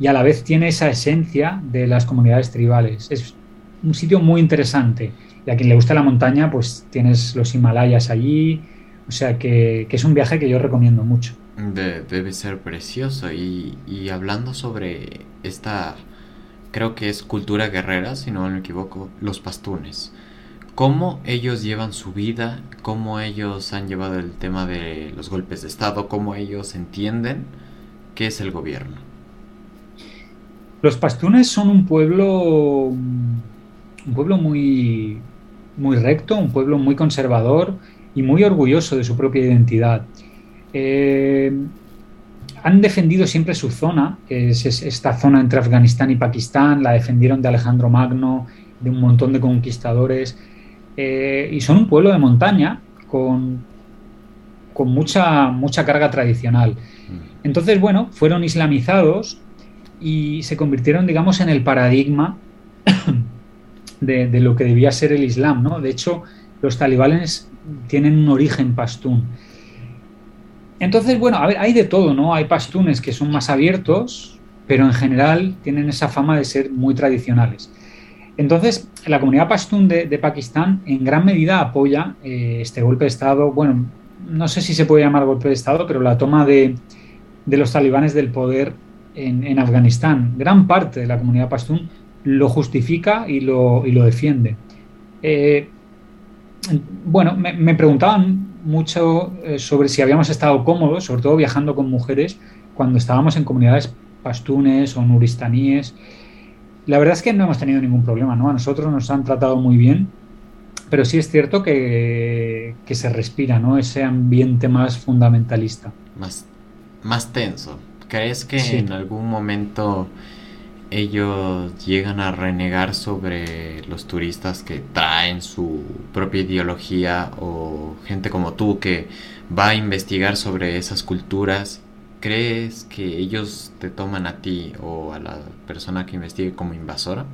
Y a la vez tiene esa esencia de las comunidades tribales. Es un sitio muy interesante. Y a quien le gusta la montaña, pues tienes los Himalayas allí, o sea que, es un viaje que yo recomiendo mucho. debe ser precioso. Y, hablando sobre esta, creo que es cultura guerrera, si no me equivoco, los pastunes. ¿Cómo ellos llevan su vida? ¿Cómo ellos han llevado el tema de los golpes de Estado? ¿Cómo ellos entienden qué es el gobierno? Los pastunes son un pueblo, un pueblo muy, muy recto, un pueblo muy conservador y muy orgulloso de su propia identidad. Eh, han defendido siempre su zona, que es esta zona entre Afganistán y Pakistán, la defendieron de Alejandro Magno, de un montón de conquistadores, eh, y son un pueblo de montaña con, con mucha, mucha carga tradicional. Mm. Entonces, bueno, fueron islamizados y se convirtieron, digamos, en el paradigma de, de, lo que debía ser el Islam, ¿no? De hecho, los talibanes tienen un origen pastún. Entonces, bueno, a ver, hay de todo, ¿no? Hay pastunes que son más abiertos, pero en general tienen esa fama de ser muy tradicionales. Entonces, la comunidad pastún de, Pakistán en gran medida apoya eh, este golpe de Estado, bueno, no sé si se puede llamar golpe de Estado, pero la toma de, los talibanes del poder en, Afganistán. Gran parte de la comunidad pastún lo justifica y lo, y lo defiende. Eh, bueno, me, preguntaban mucho eh, sobre si habíamos estado cómodos, sobre todo viajando con mujeres, cuando estábamos en comunidades pastunes o nuristaníes. La verdad es que no hemos tenido ningún problema, ¿no? A nosotros nos han tratado muy bien, pero sí es cierto que, se respira, ¿no? Ese ambiente más fundamentalista. Más, más tenso. ¿Crees que en algún momento ellos llegan a renegar sobre los turistas que traen su propia ideología o gente como tú que va a investigar sobre esas culturas, ¿crees que ellos te toman a ti o a la persona que investigue como invasora?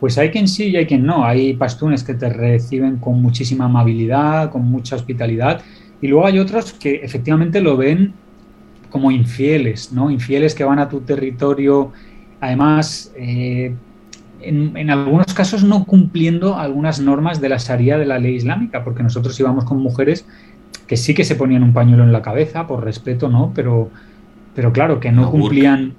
Pues hay quien sí y hay quien no. Hay pastunes que te reciben con muchísima amabilidad, con mucha hospitalidad, y luego hay otros que efectivamente lo ven como infieles, ¿no? Infieles que van a tu territorio Además, eh, en, algunos casos no cumpliendo algunas normas de la Sharia de la ley islámica, porque nosotros íbamos con mujeres que sí que se ponían un pañuelo en la cabeza, por respeto, ¿no? Pero, pero claro, que no, cumplían,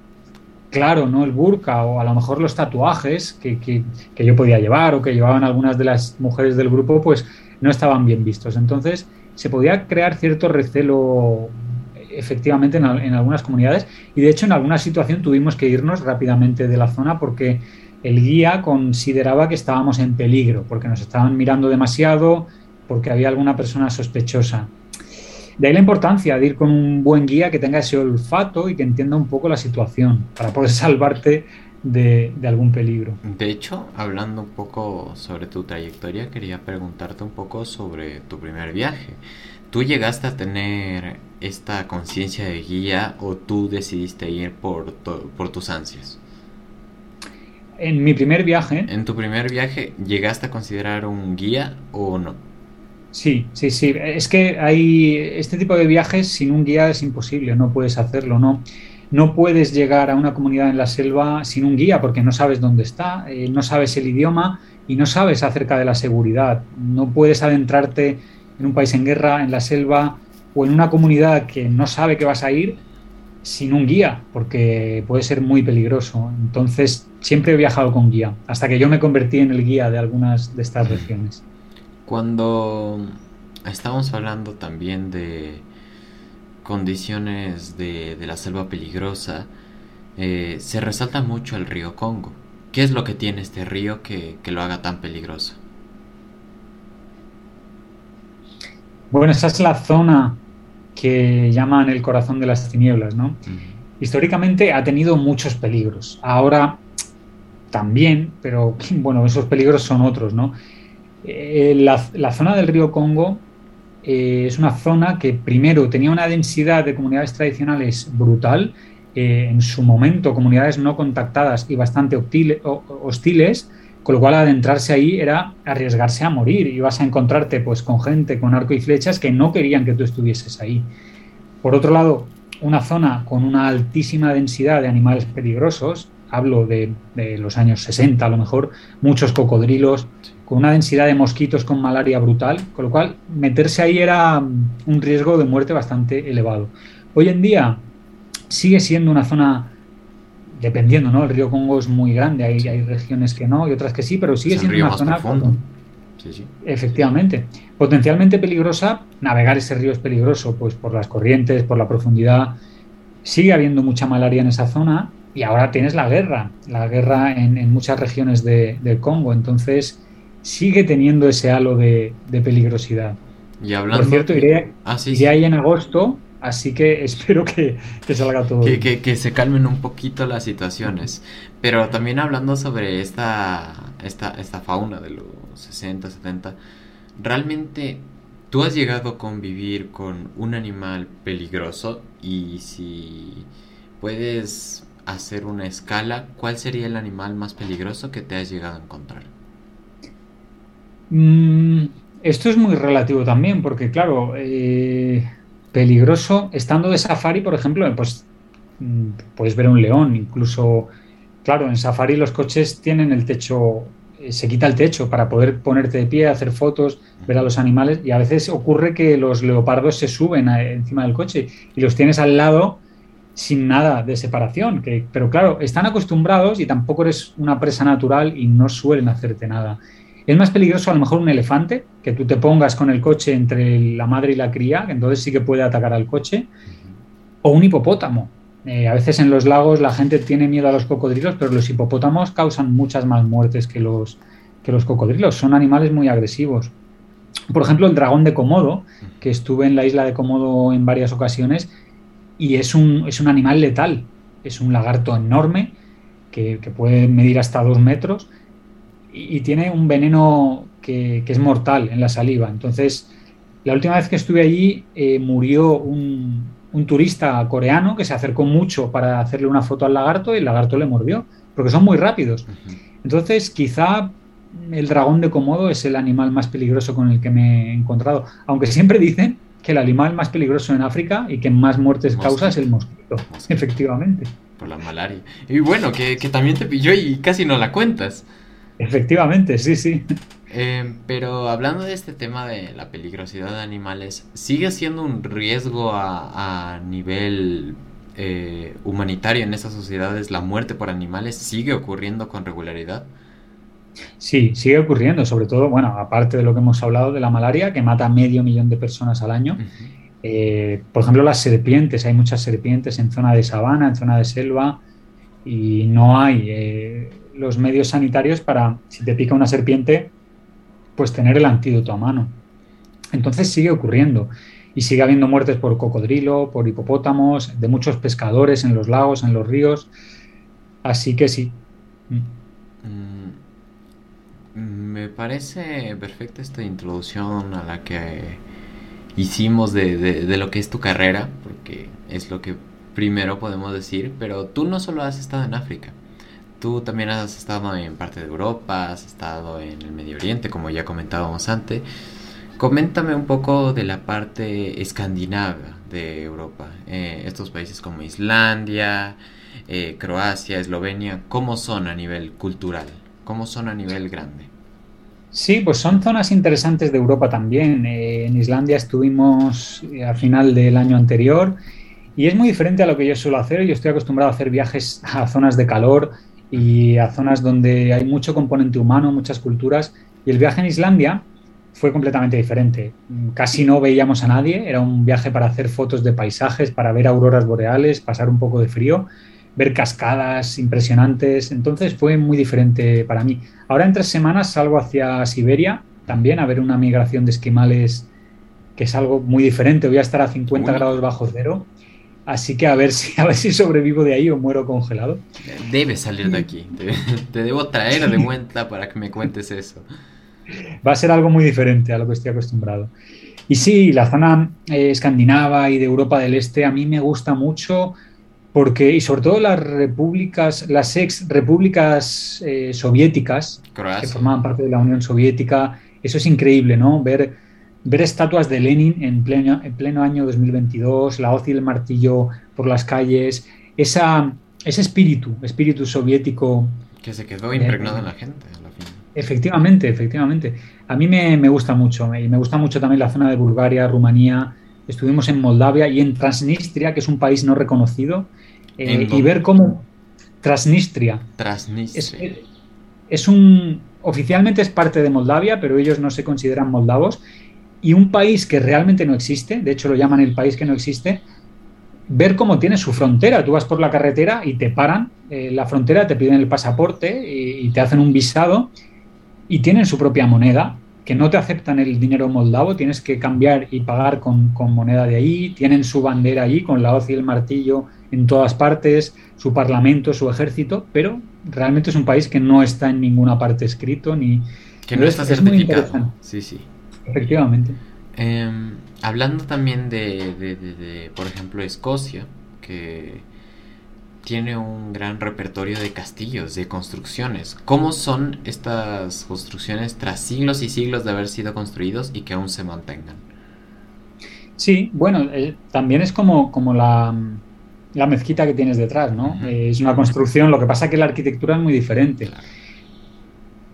claro, ¿no? El burka o a lo mejor los tatuajes que, que, yo podía llevar o que llevaban algunas de las mujeres del grupo, pues no estaban bien vistos. Entonces, se podía crear cierto recelo efectivamente en, algunas comunidades y de hecho en alguna situación tuvimos que irnos rápidamente de la zona porque el guía consideraba que estábamos en peligro, porque nos estaban mirando demasiado, porque había alguna persona sospechosa. De ahí la importancia de ir con un buen guía que tenga ese olfato y que entienda un poco la situación para poder salvarte de, algún peligro. De hecho, hablando un poco sobre tu trayectoria, quería preguntarte un poco sobre tu primer viaje. ¿Tú llegaste a tener esta conciencia de guía o tú decidiste ir por, por tus ansias? En mi primer viaje. ¿En tu primer viaje llegaste a considerar un guía o no? Sí, sí, sí. Es que hay este tipo de viajes sin un guía es imposible, no puedes hacerlo, ¿no? No puedes llegar a una comunidad en la selva sin un guía porque no sabes dónde está, eh, no sabes el idioma y no sabes acerca de la seguridad. No puedes adentrarte en un país en guerra, en la selva o en una comunidad que no sabe que vas a ir sin un guía, porque puede ser muy peligroso. Entonces, siempre he viajado con guía, hasta que yo me convertí en el guía de algunas de estas regiones. Cuando estamos hablando también de condiciones de, la selva peligrosa, eh, se resalta mucho el río Congo. ¿Qué es lo que tiene este río que, lo haga tan peligroso? Bueno, esa es la zona que llaman el corazón de las tinieblas, ¿no? Históricamente ha tenido muchos peligros. Ahora también, pero bueno, esos peligros son otros, ¿no? Eh, la, zona del río Congo eh, es una zona que primero tenía una densidad de comunidades tradicionales brutal, eh, en su momento comunidades no contactadas y bastante hostiles, con lo cual adentrarse ahí era arriesgarse a morir. y vas a encontrarte pues con gente con arco y flechas que no querían que tú estuvieses ahí. Por otro lado, una zona con una altísima densidad de animales peligrosos, hablo de, de los años 60 a lo mejor, muchos cocodrilos, con una densidad de mosquitos con malaria brutal, con lo cual meterse ahí era un riesgo de muerte bastante elevado. Hoy en día sigue siendo una zona dependiendo, ¿no? El río Congo es muy grande, hay, hay regiones que no y otras que sí, pero sigue siendo una zona efectivamente potencialmente peligrosa. Navegar ese río es peligroso, pues por las corrientes, por la profundidad. Sigue habiendo mucha malaria en esa zona y ahora tienes la guerra, la guerra en, muchas regiones de, del Congo. Entonces sigue teniendo ese halo de, peligrosidad. Y hablando... Por cierto, iré, ah, ahí en agosto Así que espero que, salga todo. Que, que, que, se calmen un poquito las situaciones. Pero también hablando sobre esta, esta, esta fauna de los 60, 70, realmente tú has llegado a convivir con un animal peligroso y si puedes hacer una escala, ¿cuál sería el animal más peligroso que te has llegado a encontrar? Mm, esto es muy relativo también, porque claro, eh, peligroso. Estando de safari, por ejemplo, pues mm, puedes ver un león, incluso, claro, en safari los coches tienen el techo, eh, se quita el techo para poder ponerte de pie, hacer fotos, ver a los animales y a veces ocurre que los leopardos se suben encima del coche y los tienes al lado sin nada de separación, que, pero claro, están acostumbrados y tampoco eres una presa natural y no suelen hacerte nada. Es más peligroso a lo mejor un elefante, que tú te pongas con el coche entre la madre y la cría, que entonces sí que puede atacar al coche, o un hipopótamo. Eh, a veces en los lagos la gente tiene miedo a los cocodrilos, pero los hipopótamos causan muchas más muertes que los, que los cocodrilos. Son animales muy agresivos. Por ejemplo, el dragón de Komodo, que estuve en la isla de Komodo en varias ocasiones, y es un, es un animal letal. Es un lagarto enorme que, que puede medir hasta dos metros y, tiene un veneno que, es mortal en la saliva. Entonces, la última vez que estuve allí eh, murió un, turista coreano que se acercó mucho para hacerle una foto al lagarto y el lagarto le mordió, porque son muy rápidos. Entonces, quizá el dragón de Komodo es el animal más peligroso con el que me he encontrado, aunque siempre dicen que el animal más peligroso en África y que más muertes causa es el mosquito, efectivamente. Por la malaria. Y bueno, que, que también te pilló y casi no la cuentas. Efectivamente, sí, sí. Eh, pero hablando de este tema de la peligrosidad de animales, ¿sigue siendo un riesgo a, nivel eh, humanitario en estas sociedades? ¿La muerte por animales sigue ocurriendo con regularidad? Sí, sigue ocurriendo, sobre todo, bueno, aparte de lo que hemos hablado de la malaria, que mata medio millón de personas al año. Eh, por ejemplo, las serpientes, hay muchas serpientes en zona de sabana, en zona de selva, y no hay los medios sanitarios para, si te pica una serpiente, pues tener el antídoto a mano. Entonces sigue ocurriendo y sigue habiendo muertes por cocodrilo, por hipopótamos, de muchos pescadores en los lagos, en los ríos. Así que sí. Mm, me parece perfecta esta introducción a la que hicimos de, lo que es tu carrera, porque es lo que primero podemos decir, pero tú no solo has estado en África, tú también has estado en parte de Europa, has estado en el Medio Oriente, como ya comentábamos antes. Coméntame un poco de la parte escandinava de Europa, eh, estos países como Islandia, eh, Croacia, Eslovenia, ¿cómo son a nivel cultural? ¿Cómo son a nivel grande? Sí, pues son zonas interesantes de Europa también. Eh, en Islandia estuvimos al final del año anterior y es muy diferente a lo que yo suelo hacer. Yo estoy acostumbrado a hacer viajes a zonas de calor y a zonas donde hay mucho componente humano, muchas culturas. Y el viaje en Islandia fue completamente diferente. Casi no veíamos a nadie, era un viaje para hacer fotos de paisajes, para ver auroras boreales, pasar un poco de frío, ver cascadas impresionantes. Entonces fue muy diferente para mí. Ahora en tres semanas salgo hacia Siberia también a ver una migración de esquimales que es algo muy diferente. Voy a estar a 50 grados bajo cero Así que a ver si a ver si sobrevivo de ahí o muero congelado. Debes salir de aquí. Te, debo traer de vuelta para que me cuentes eso. Va a ser algo muy diferente a lo que estoy acostumbrado. Y sí, la zona eh, escandinava y de Europa del Este a mí me gusta mucho porque, y sobre todo las repúblicas, las ex repúblicas eh, soviéticas que formaban parte de la Unión Soviética, eso es increíble, ¿no? Ver ver estatuas de Lenin en pleno, en pleno año 2022, la hoz y el martillo por las calles, esa, ese espíritu, espíritu soviético. Que se quedó impregnado en la gente. Efectivamente, efectivamente. A mí me, gusta mucho y me gusta mucho también la zona de Bulgaria, Rumanía. Estuvimos en Moldavia y en Transnistria, que es un país no reconocido, eh, y ver cómo Transnistria, Transnistria. es un oficialmente es parte de Moldavia, pero ellos no se consideran moldavos y un país que realmente no existe, de hecho lo llaman el país que no existe, ver cómo tiene su frontera. Tú vas por la carretera y te paran eh, la frontera, te piden el pasaporte y, te hacen un visado y tienen su propia moneda, que no te aceptan el dinero moldavo, tienes que cambiar y pagar con, moneda de ahí, tienen su bandera allí con la hoz y el martillo en todas partes, su parlamento, su ejército, pero realmente es un país que no está en ninguna parte escrito ni... Que no está certificado. sí, sí. Efectivamente. Em, hablando también de, por ejemplo, Escocia, que tiene un gran repertorio de castillos, de construcciones. ¿Cómo son estas construcciones tras siglos y siglos de haber sido construidos y que aún se mantengan? Sí, bueno, eh, también es como, como la, mezquita que tienes detrás, ¿no? Eh, es una construcción, lo que pasa es que la arquitectura es muy diferente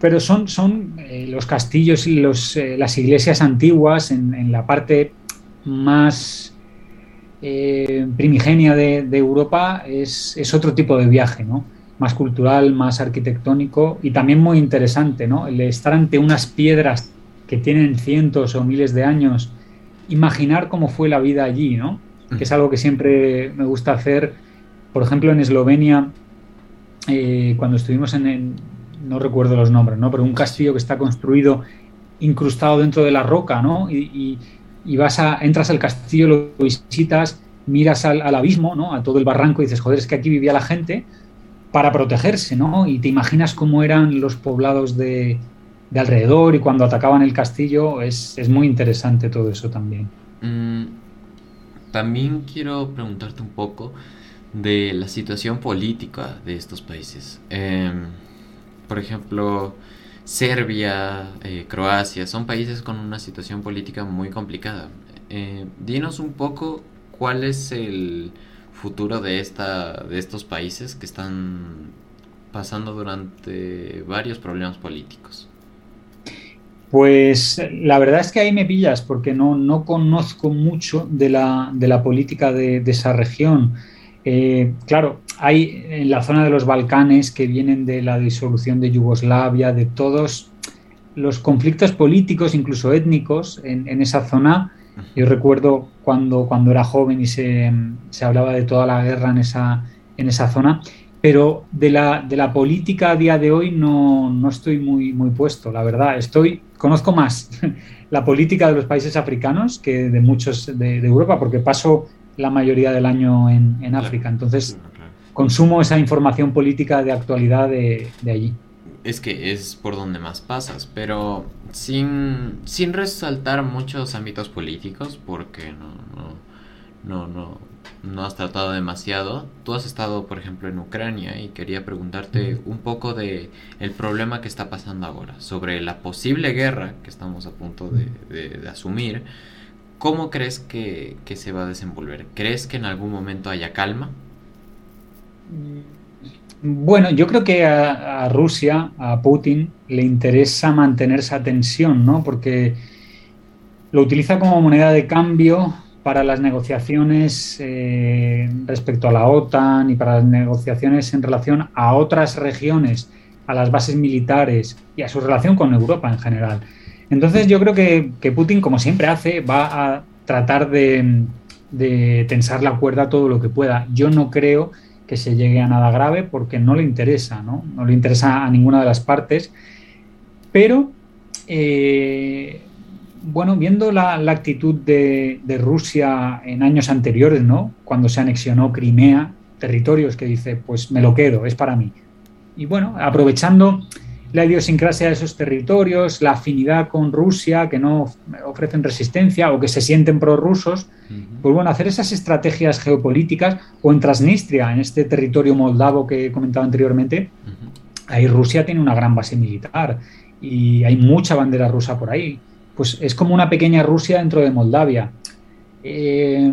pero son, son eh, los castillos y los, eh, las iglesias antiguas en, la parte más eh, primigenia de, Europa es, otro tipo de viaje, ¿no? más cultural, más arquitectónico y también muy interesante, ¿no? el estar ante unas piedras que tienen cientos o miles de años, imaginar cómo fue la vida allí, ¿no? que es algo que siempre me gusta hacer. Por ejemplo, en Eslovenia, cuando estuvimos en, no recuerdo los nombres, ¿no? Pero un castillo que está construido incrustado dentro de la roca, ¿no? Y, vas a, entras al castillo, lo visitas, miras al, abismo, ¿no? A todo el barranco y dices, joder, es que aquí vivía la gente para protegerse, ¿no? Y te imaginas cómo eran los poblados de, alrededor y cuando atacaban el castillo, es, muy interesante todo eso también. Mm, también quiero preguntarte un poco de la situación política de estos países. Em, por ejemplo, Serbia, eh, Croacia, son países con una situación política muy complicada. Eh, dinos un poco cuál es el futuro de, esta, de estos países que están pasando durante varios problemas políticos. Pues la verdad es que ahí me pillas porque no, no conozco mucho de la, de la política de, esa región. Eh, claro, hay en la zona de los Balcanes que vienen de la disolución de Yugoslavia, de todos los conflictos políticos, incluso étnicos, en, esa zona. Yo recuerdo cuando, cuando era joven y se, se, hablaba de toda la guerra en esa, en esa zona, pero de la, de la política a día de hoy no, no estoy muy, muy puesto, la verdad. Estoy, conozco más la política de los países africanos que de muchos de, Europa, porque paso la mayoría del año en, en África. Entonces, consumo esa información política de actualidad de, de allí es que es por donde más pasas, pero sin, sin resaltar muchos ámbitos políticos, porque no, no, no, no, has tratado demasiado. Tú has estado, por ejemplo, en Ucrania y quería preguntarte un poco de el problema que está pasando ahora, sobre la posible guerra que estamos a punto de, de, asumir. ¿Cómo crees que, que se va a desenvolver? ¿Crees que en algún momento haya calma? Bueno, yo creo que a, Rusia, a Putin, le interesa mantener esa tensión, ¿no? Porque lo utiliza como moneda de cambio para las negociaciones eh, respecto a la OTAN y para las negociaciones en relación a otras regiones, a las bases militares y a su relación con Europa en general. Entonces yo creo que, Putin, como siempre hace, va a tratar de, de tensar la cuerda todo lo que pueda. Yo no creo que se llegue a nada grave porque no le interesa, ¿no? No le interesa a ninguna de las partes. Pero, eh, bueno, viendo la, actitud de, Rusia en años anteriores, ¿no? Cuando se anexionó Crimea, territorios que dice, pues me lo quedo, es para mí. Y bueno, aprovechando la idiosincrasia de esos territorios, la afinidad con Rusia, que no ofrecen resistencia o que se sienten prorrusos, pues bueno, hacer esas estrategias geopolíticas o en Transnistria, en este territorio moldavo que he comentado anteriormente, ahí Rusia tiene una gran base militar y hay mucha bandera rusa por ahí. Pues es como una pequeña Rusia dentro de Moldavia. Eh,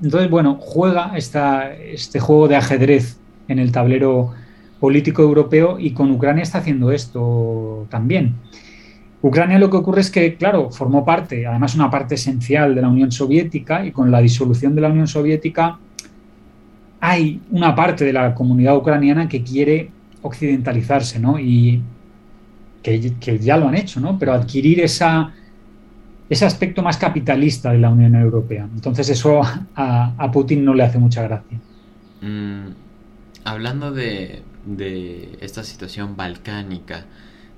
entonces, bueno, juega esta, este juego de ajedrez en el tablero político europeo y con Ucrania está haciendo esto también. Ucrania lo que ocurre es que, claro, formó parte, además una parte esencial de la Unión Soviética y con la disolución de la Unión Soviética hay una parte de la comunidad ucraniana que quiere occidentalizarse, ¿no? Y que, ya lo han hecho, ¿no? Pero adquirir esa, ese aspecto más capitalista de la Unión Europea. Entonces eso a, Putin no le hace mucha gracia. Mm, hablando de, de esta situación balcánica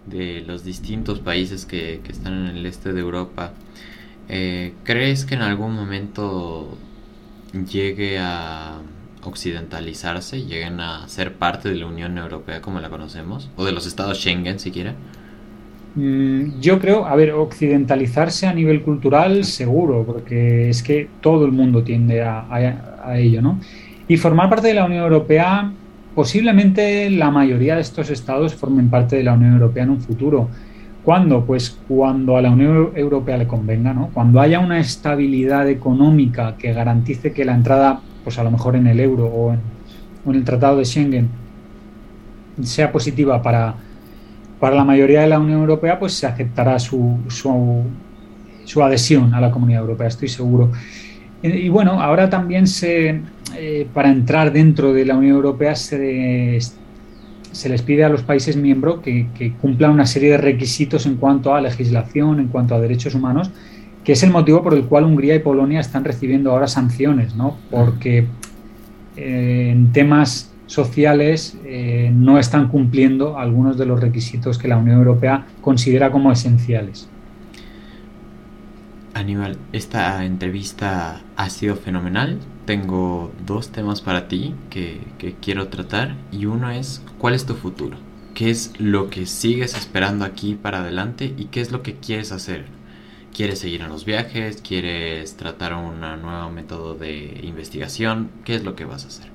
de los distintos países que, están en el este de Europa, eh, ¿crees que en algún momento llegue a occidentalizarse, lleguen a ser parte de la Unión Europea como la conocemos, o de los estados Schengen siquiera? Mm, yo creo, a ver, occidentalizarse a nivel cultural seguro, porque es que todo el mundo tiende a, a ello, ¿no? Y formar parte de la Unión Europea Posiblemente la mayoría de estos estados formen parte de la Unión Europea en un futuro. ¿Cuándo? Pues cuando a la Unión Europea le convenga, ¿no? Cuando haya una estabilidad económica que garantice que la entrada, pues a lo mejor en el euro o en, el Tratado de Schengen, sea positiva para, para la mayoría de la Unión Europea, pues se aceptará su, su, su adhesión a la Comunidad Europea, estoy seguro. Y bueno, ahora también se, eh, para entrar dentro de la Unión Europea se, les pide a los países miembros que, cumplan una serie de requisitos en cuanto a legislación, en cuanto a derechos humanos, que es el motivo por el cual Hungría y Polonia están recibiendo ahora sanciones, ¿no? Porque eh, en temas sociales eh, no están cumpliendo algunos de los requisitos que la Unión Europea considera como esenciales. Aníbal, esta entrevista ha sido fenomenal. Tengo dos temas para ti que, quiero tratar y uno es ¿cuál es tu futuro? ¿Qué es lo que sigues esperando aquí para adelante y qué es lo que quieres hacer? ¿Quieres seguir en los viajes? ¿Quieres tratar un nuevo método de investigación? ¿Qué es lo que vas a hacer?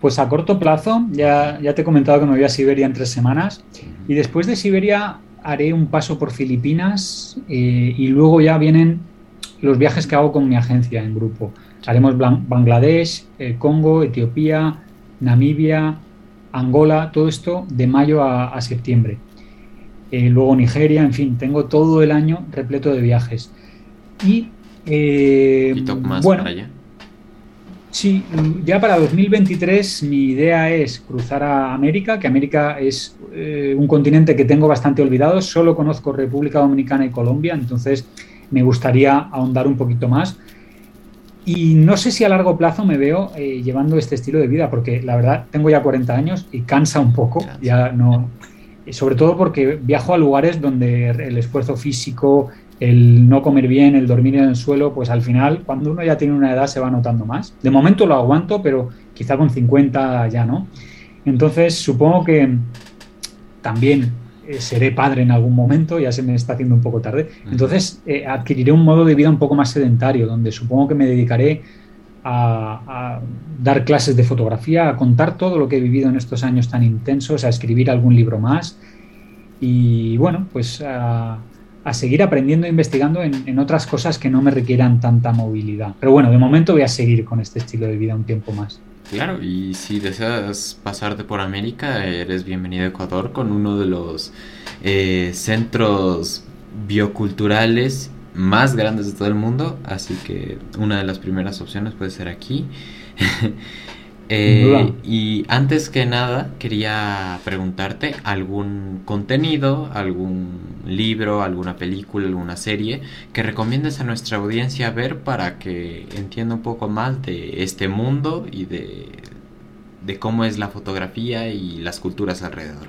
Pues a corto plazo, ya, ya te he comentado que me voy a Siberia en tres semanas y después de Siberia haré un paso por Filipinas eh, y luego ya vienen los viajes que hago con mi agencia en grupo. Haremos Bangladesh, eh, Congo, Etiopía, Namibia, Angola, todo esto de mayo a, septiembre. Eh, luego Nigeria, en fin, tengo todo el año repleto de viajes. Y, ¿Y más bueno, Sí, ya para 2023 mi idea es cruzar a América, que América es eh, un continente que tengo bastante olvidado, solo conozco República Dominicana y Colombia, entonces me gustaría ahondar un poquito más. Y no sé si a largo plazo me veo eh, llevando este estilo de vida, porque la verdad tengo ya 40 años y cansa un poco, ya no, sobre todo porque viajo a lugares donde el esfuerzo físico, el no comer bien, el dormir en el suelo, pues al final, cuando uno ya tiene una edad, se va notando más. De momento lo aguanto, pero quizá con 50 ya no. Entonces, supongo que también eh, seré padre en algún momento, ya se me está haciendo un poco tarde. Entonces, eh, adquiriré un modo de vida un poco más sedentario, donde supongo que me dedicaré a, a, dar clases de fotografía, a contar todo lo que he vivido en estos años tan intensos, a escribir algún libro más. Y bueno, pues a a seguir aprendiendo e investigando en, otras cosas que no me requieran tanta movilidad. Pero bueno, de momento voy a seguir con este estilo de vida un tiempo más. Claro, y si deseas pasarte por América, eres bienvenido a Ecuador con uno de los eh, centros bioculturales más grandes de todo el mundo, así que una de las primeras opciones puede ser aquí. Eh, y antes que nada, quería preguntarte algún contenido, algún libro, alguna película, alguna serie que recomiendes a nuestra audiencia ver para que entienda un poco más de este mundo y de, cómo es la fotografía y las culturas alrededor.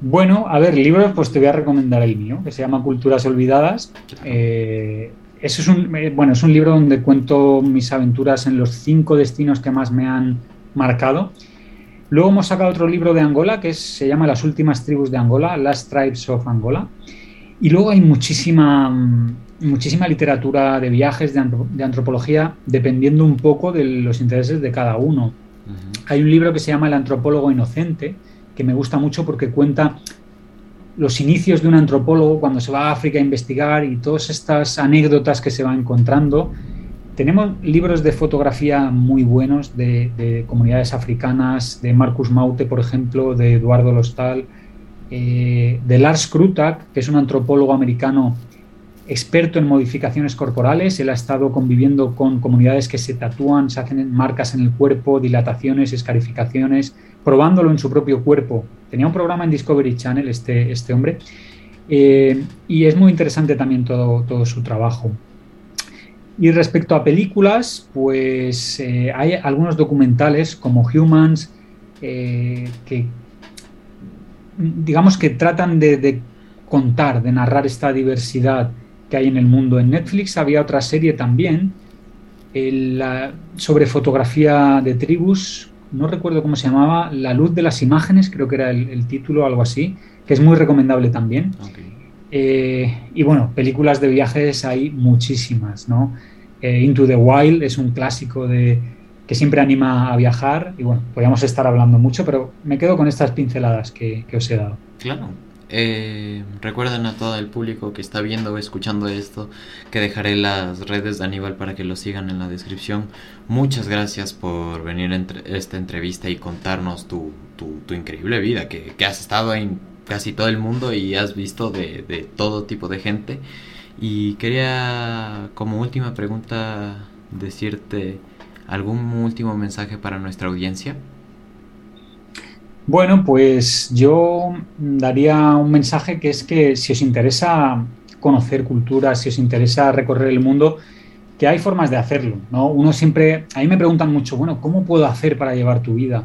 Bueno, a ver, libros, pues te voy a recomendar el mío, que se llama Culturas Olvidadas. Eh, eso es un, bueno, es un libro donde cuento mis aventuras en los cinco destinos que más me han marcado. Luego hemos sacado otro libro de Angola que se llama Las últimas tribus de Angola, Last Tribes of Angola. Y luego hay muchísima, muchísima literatura de viajes, de, antropología, dependiendo un poco de los intereses de cada uno. Hay un libro que se llama El antropólogo inocente, que me gusta mucho porque cuenta los inicios de un antropólogo cuando se va a África a investigar y todas estas anécdotas que se va encontrando. Tenemos libros de fotografía muy buenos de, comunidades africanas, de Marcus Maute, por ejemplo, de Eduardo Lostal, eh, de Lars Krutak, que es un antropólogo americano experto en modificaciones corporales. Él ha estado conviviendo con comunidades que se tatúan, se hacen marcas en el cuerpo, dilataciones, escarificaciones, probándolo en su propio cuerpo. Tenía un programa en Discovery Channel este, este hombre eh, y es muy interesante también todo, todo su trabajo. Y respecto a películas, pues eh, hay algunos documentales como Humans eh, que digamos que tratan de, contar, de narrar esta diversidad que hay en el mundo. En Netflix había otra serie también sobre fotografía de tribus no recuerdo cómo se llamaba, La luz de las imágenes, creo que era el, título o algo así, que es muy recomendable también. Eh, y bueno, películas de viajes hay muchísimas, ¿no? Eh, Into the Wild es un clásico de, que siempre anima a viajar y bueno, podríamos estar hablando mucho, pero me quedo con estas pinceladas que, que os he dado. Claro, eh, recuerden a todo el público que está viendo o escuchando esto que dejaré las redes de Aníbal para que lo sigan en la descripción. Muchas gracias por venir a esta entrevista y contarnos tu, tu, increíble vida, que, has estado en casi todo el mundo y has visto de, de todo tipo de gente. Y quería como última pregunta decirte algún último mensaje para nuestra audiencia. Bueno, pues yo daría un mensaje que es que si os interesa conocer culturas, si os interesa recorrer el mundo, que hay formas de hacerlo, ¿no? Uno siempre, a mí me preguntan mucho, bueno, ¿cómo puedo hacer para llevar tu vida?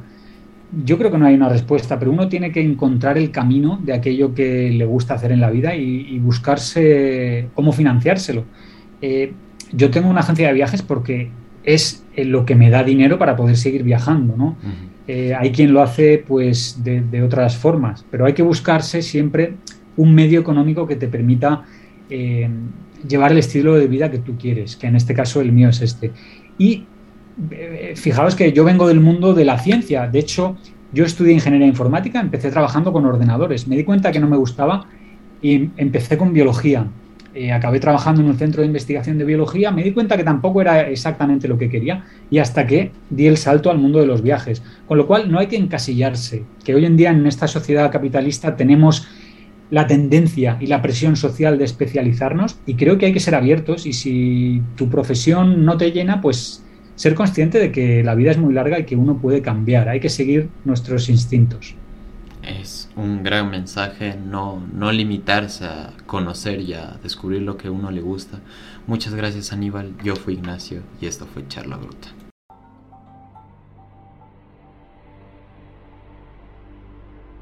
Yo creo que no hay una respuesta, pero uno tiene que encontrar el camino de aquello que le gusta hacer en la vida y, buscarse cómo financiárselo. Eh, yo tengo una agencia de viajes porque es lo que me da dinero para poder seguir viajando, ¿no? Eh, hay quien lo hace pues de, otras formas, pero hay que buscarse siempre un medio económico que te permita eh, llevar el estilo de vida que tú quieres, que en este caso el mío es este. Y eh, que yo vengo del mundo de la ciencia, de hecho yo estudié ingeniería informática, empecé trabajando con ordenadores, me di cuenta que no me gustaba y empecé con biología. Eh, acabé trabajando en un centro de investigación de biología, me di cuenta que tampoco era exactamente lo que quería y hasta que di el salto al mundo de los viajes. Con lo cual no hay que encasillarse, que hoy en día en esta sociedad capitalista tenemos la tendencia y la presión social de especializarnos y creo que hay que ser abiertos y si tu profesión no te llena, pues ser consciente de que la vida es muy larga y que uno puede cambiar, hay que seguir nuestros instintos. Es un gran mensaje no, no limitarse a conocer y a descubrir lo que a uno le gusta. Muchas gracias Aníbal, yo fui Ignacio y esto fue Charla Bruta.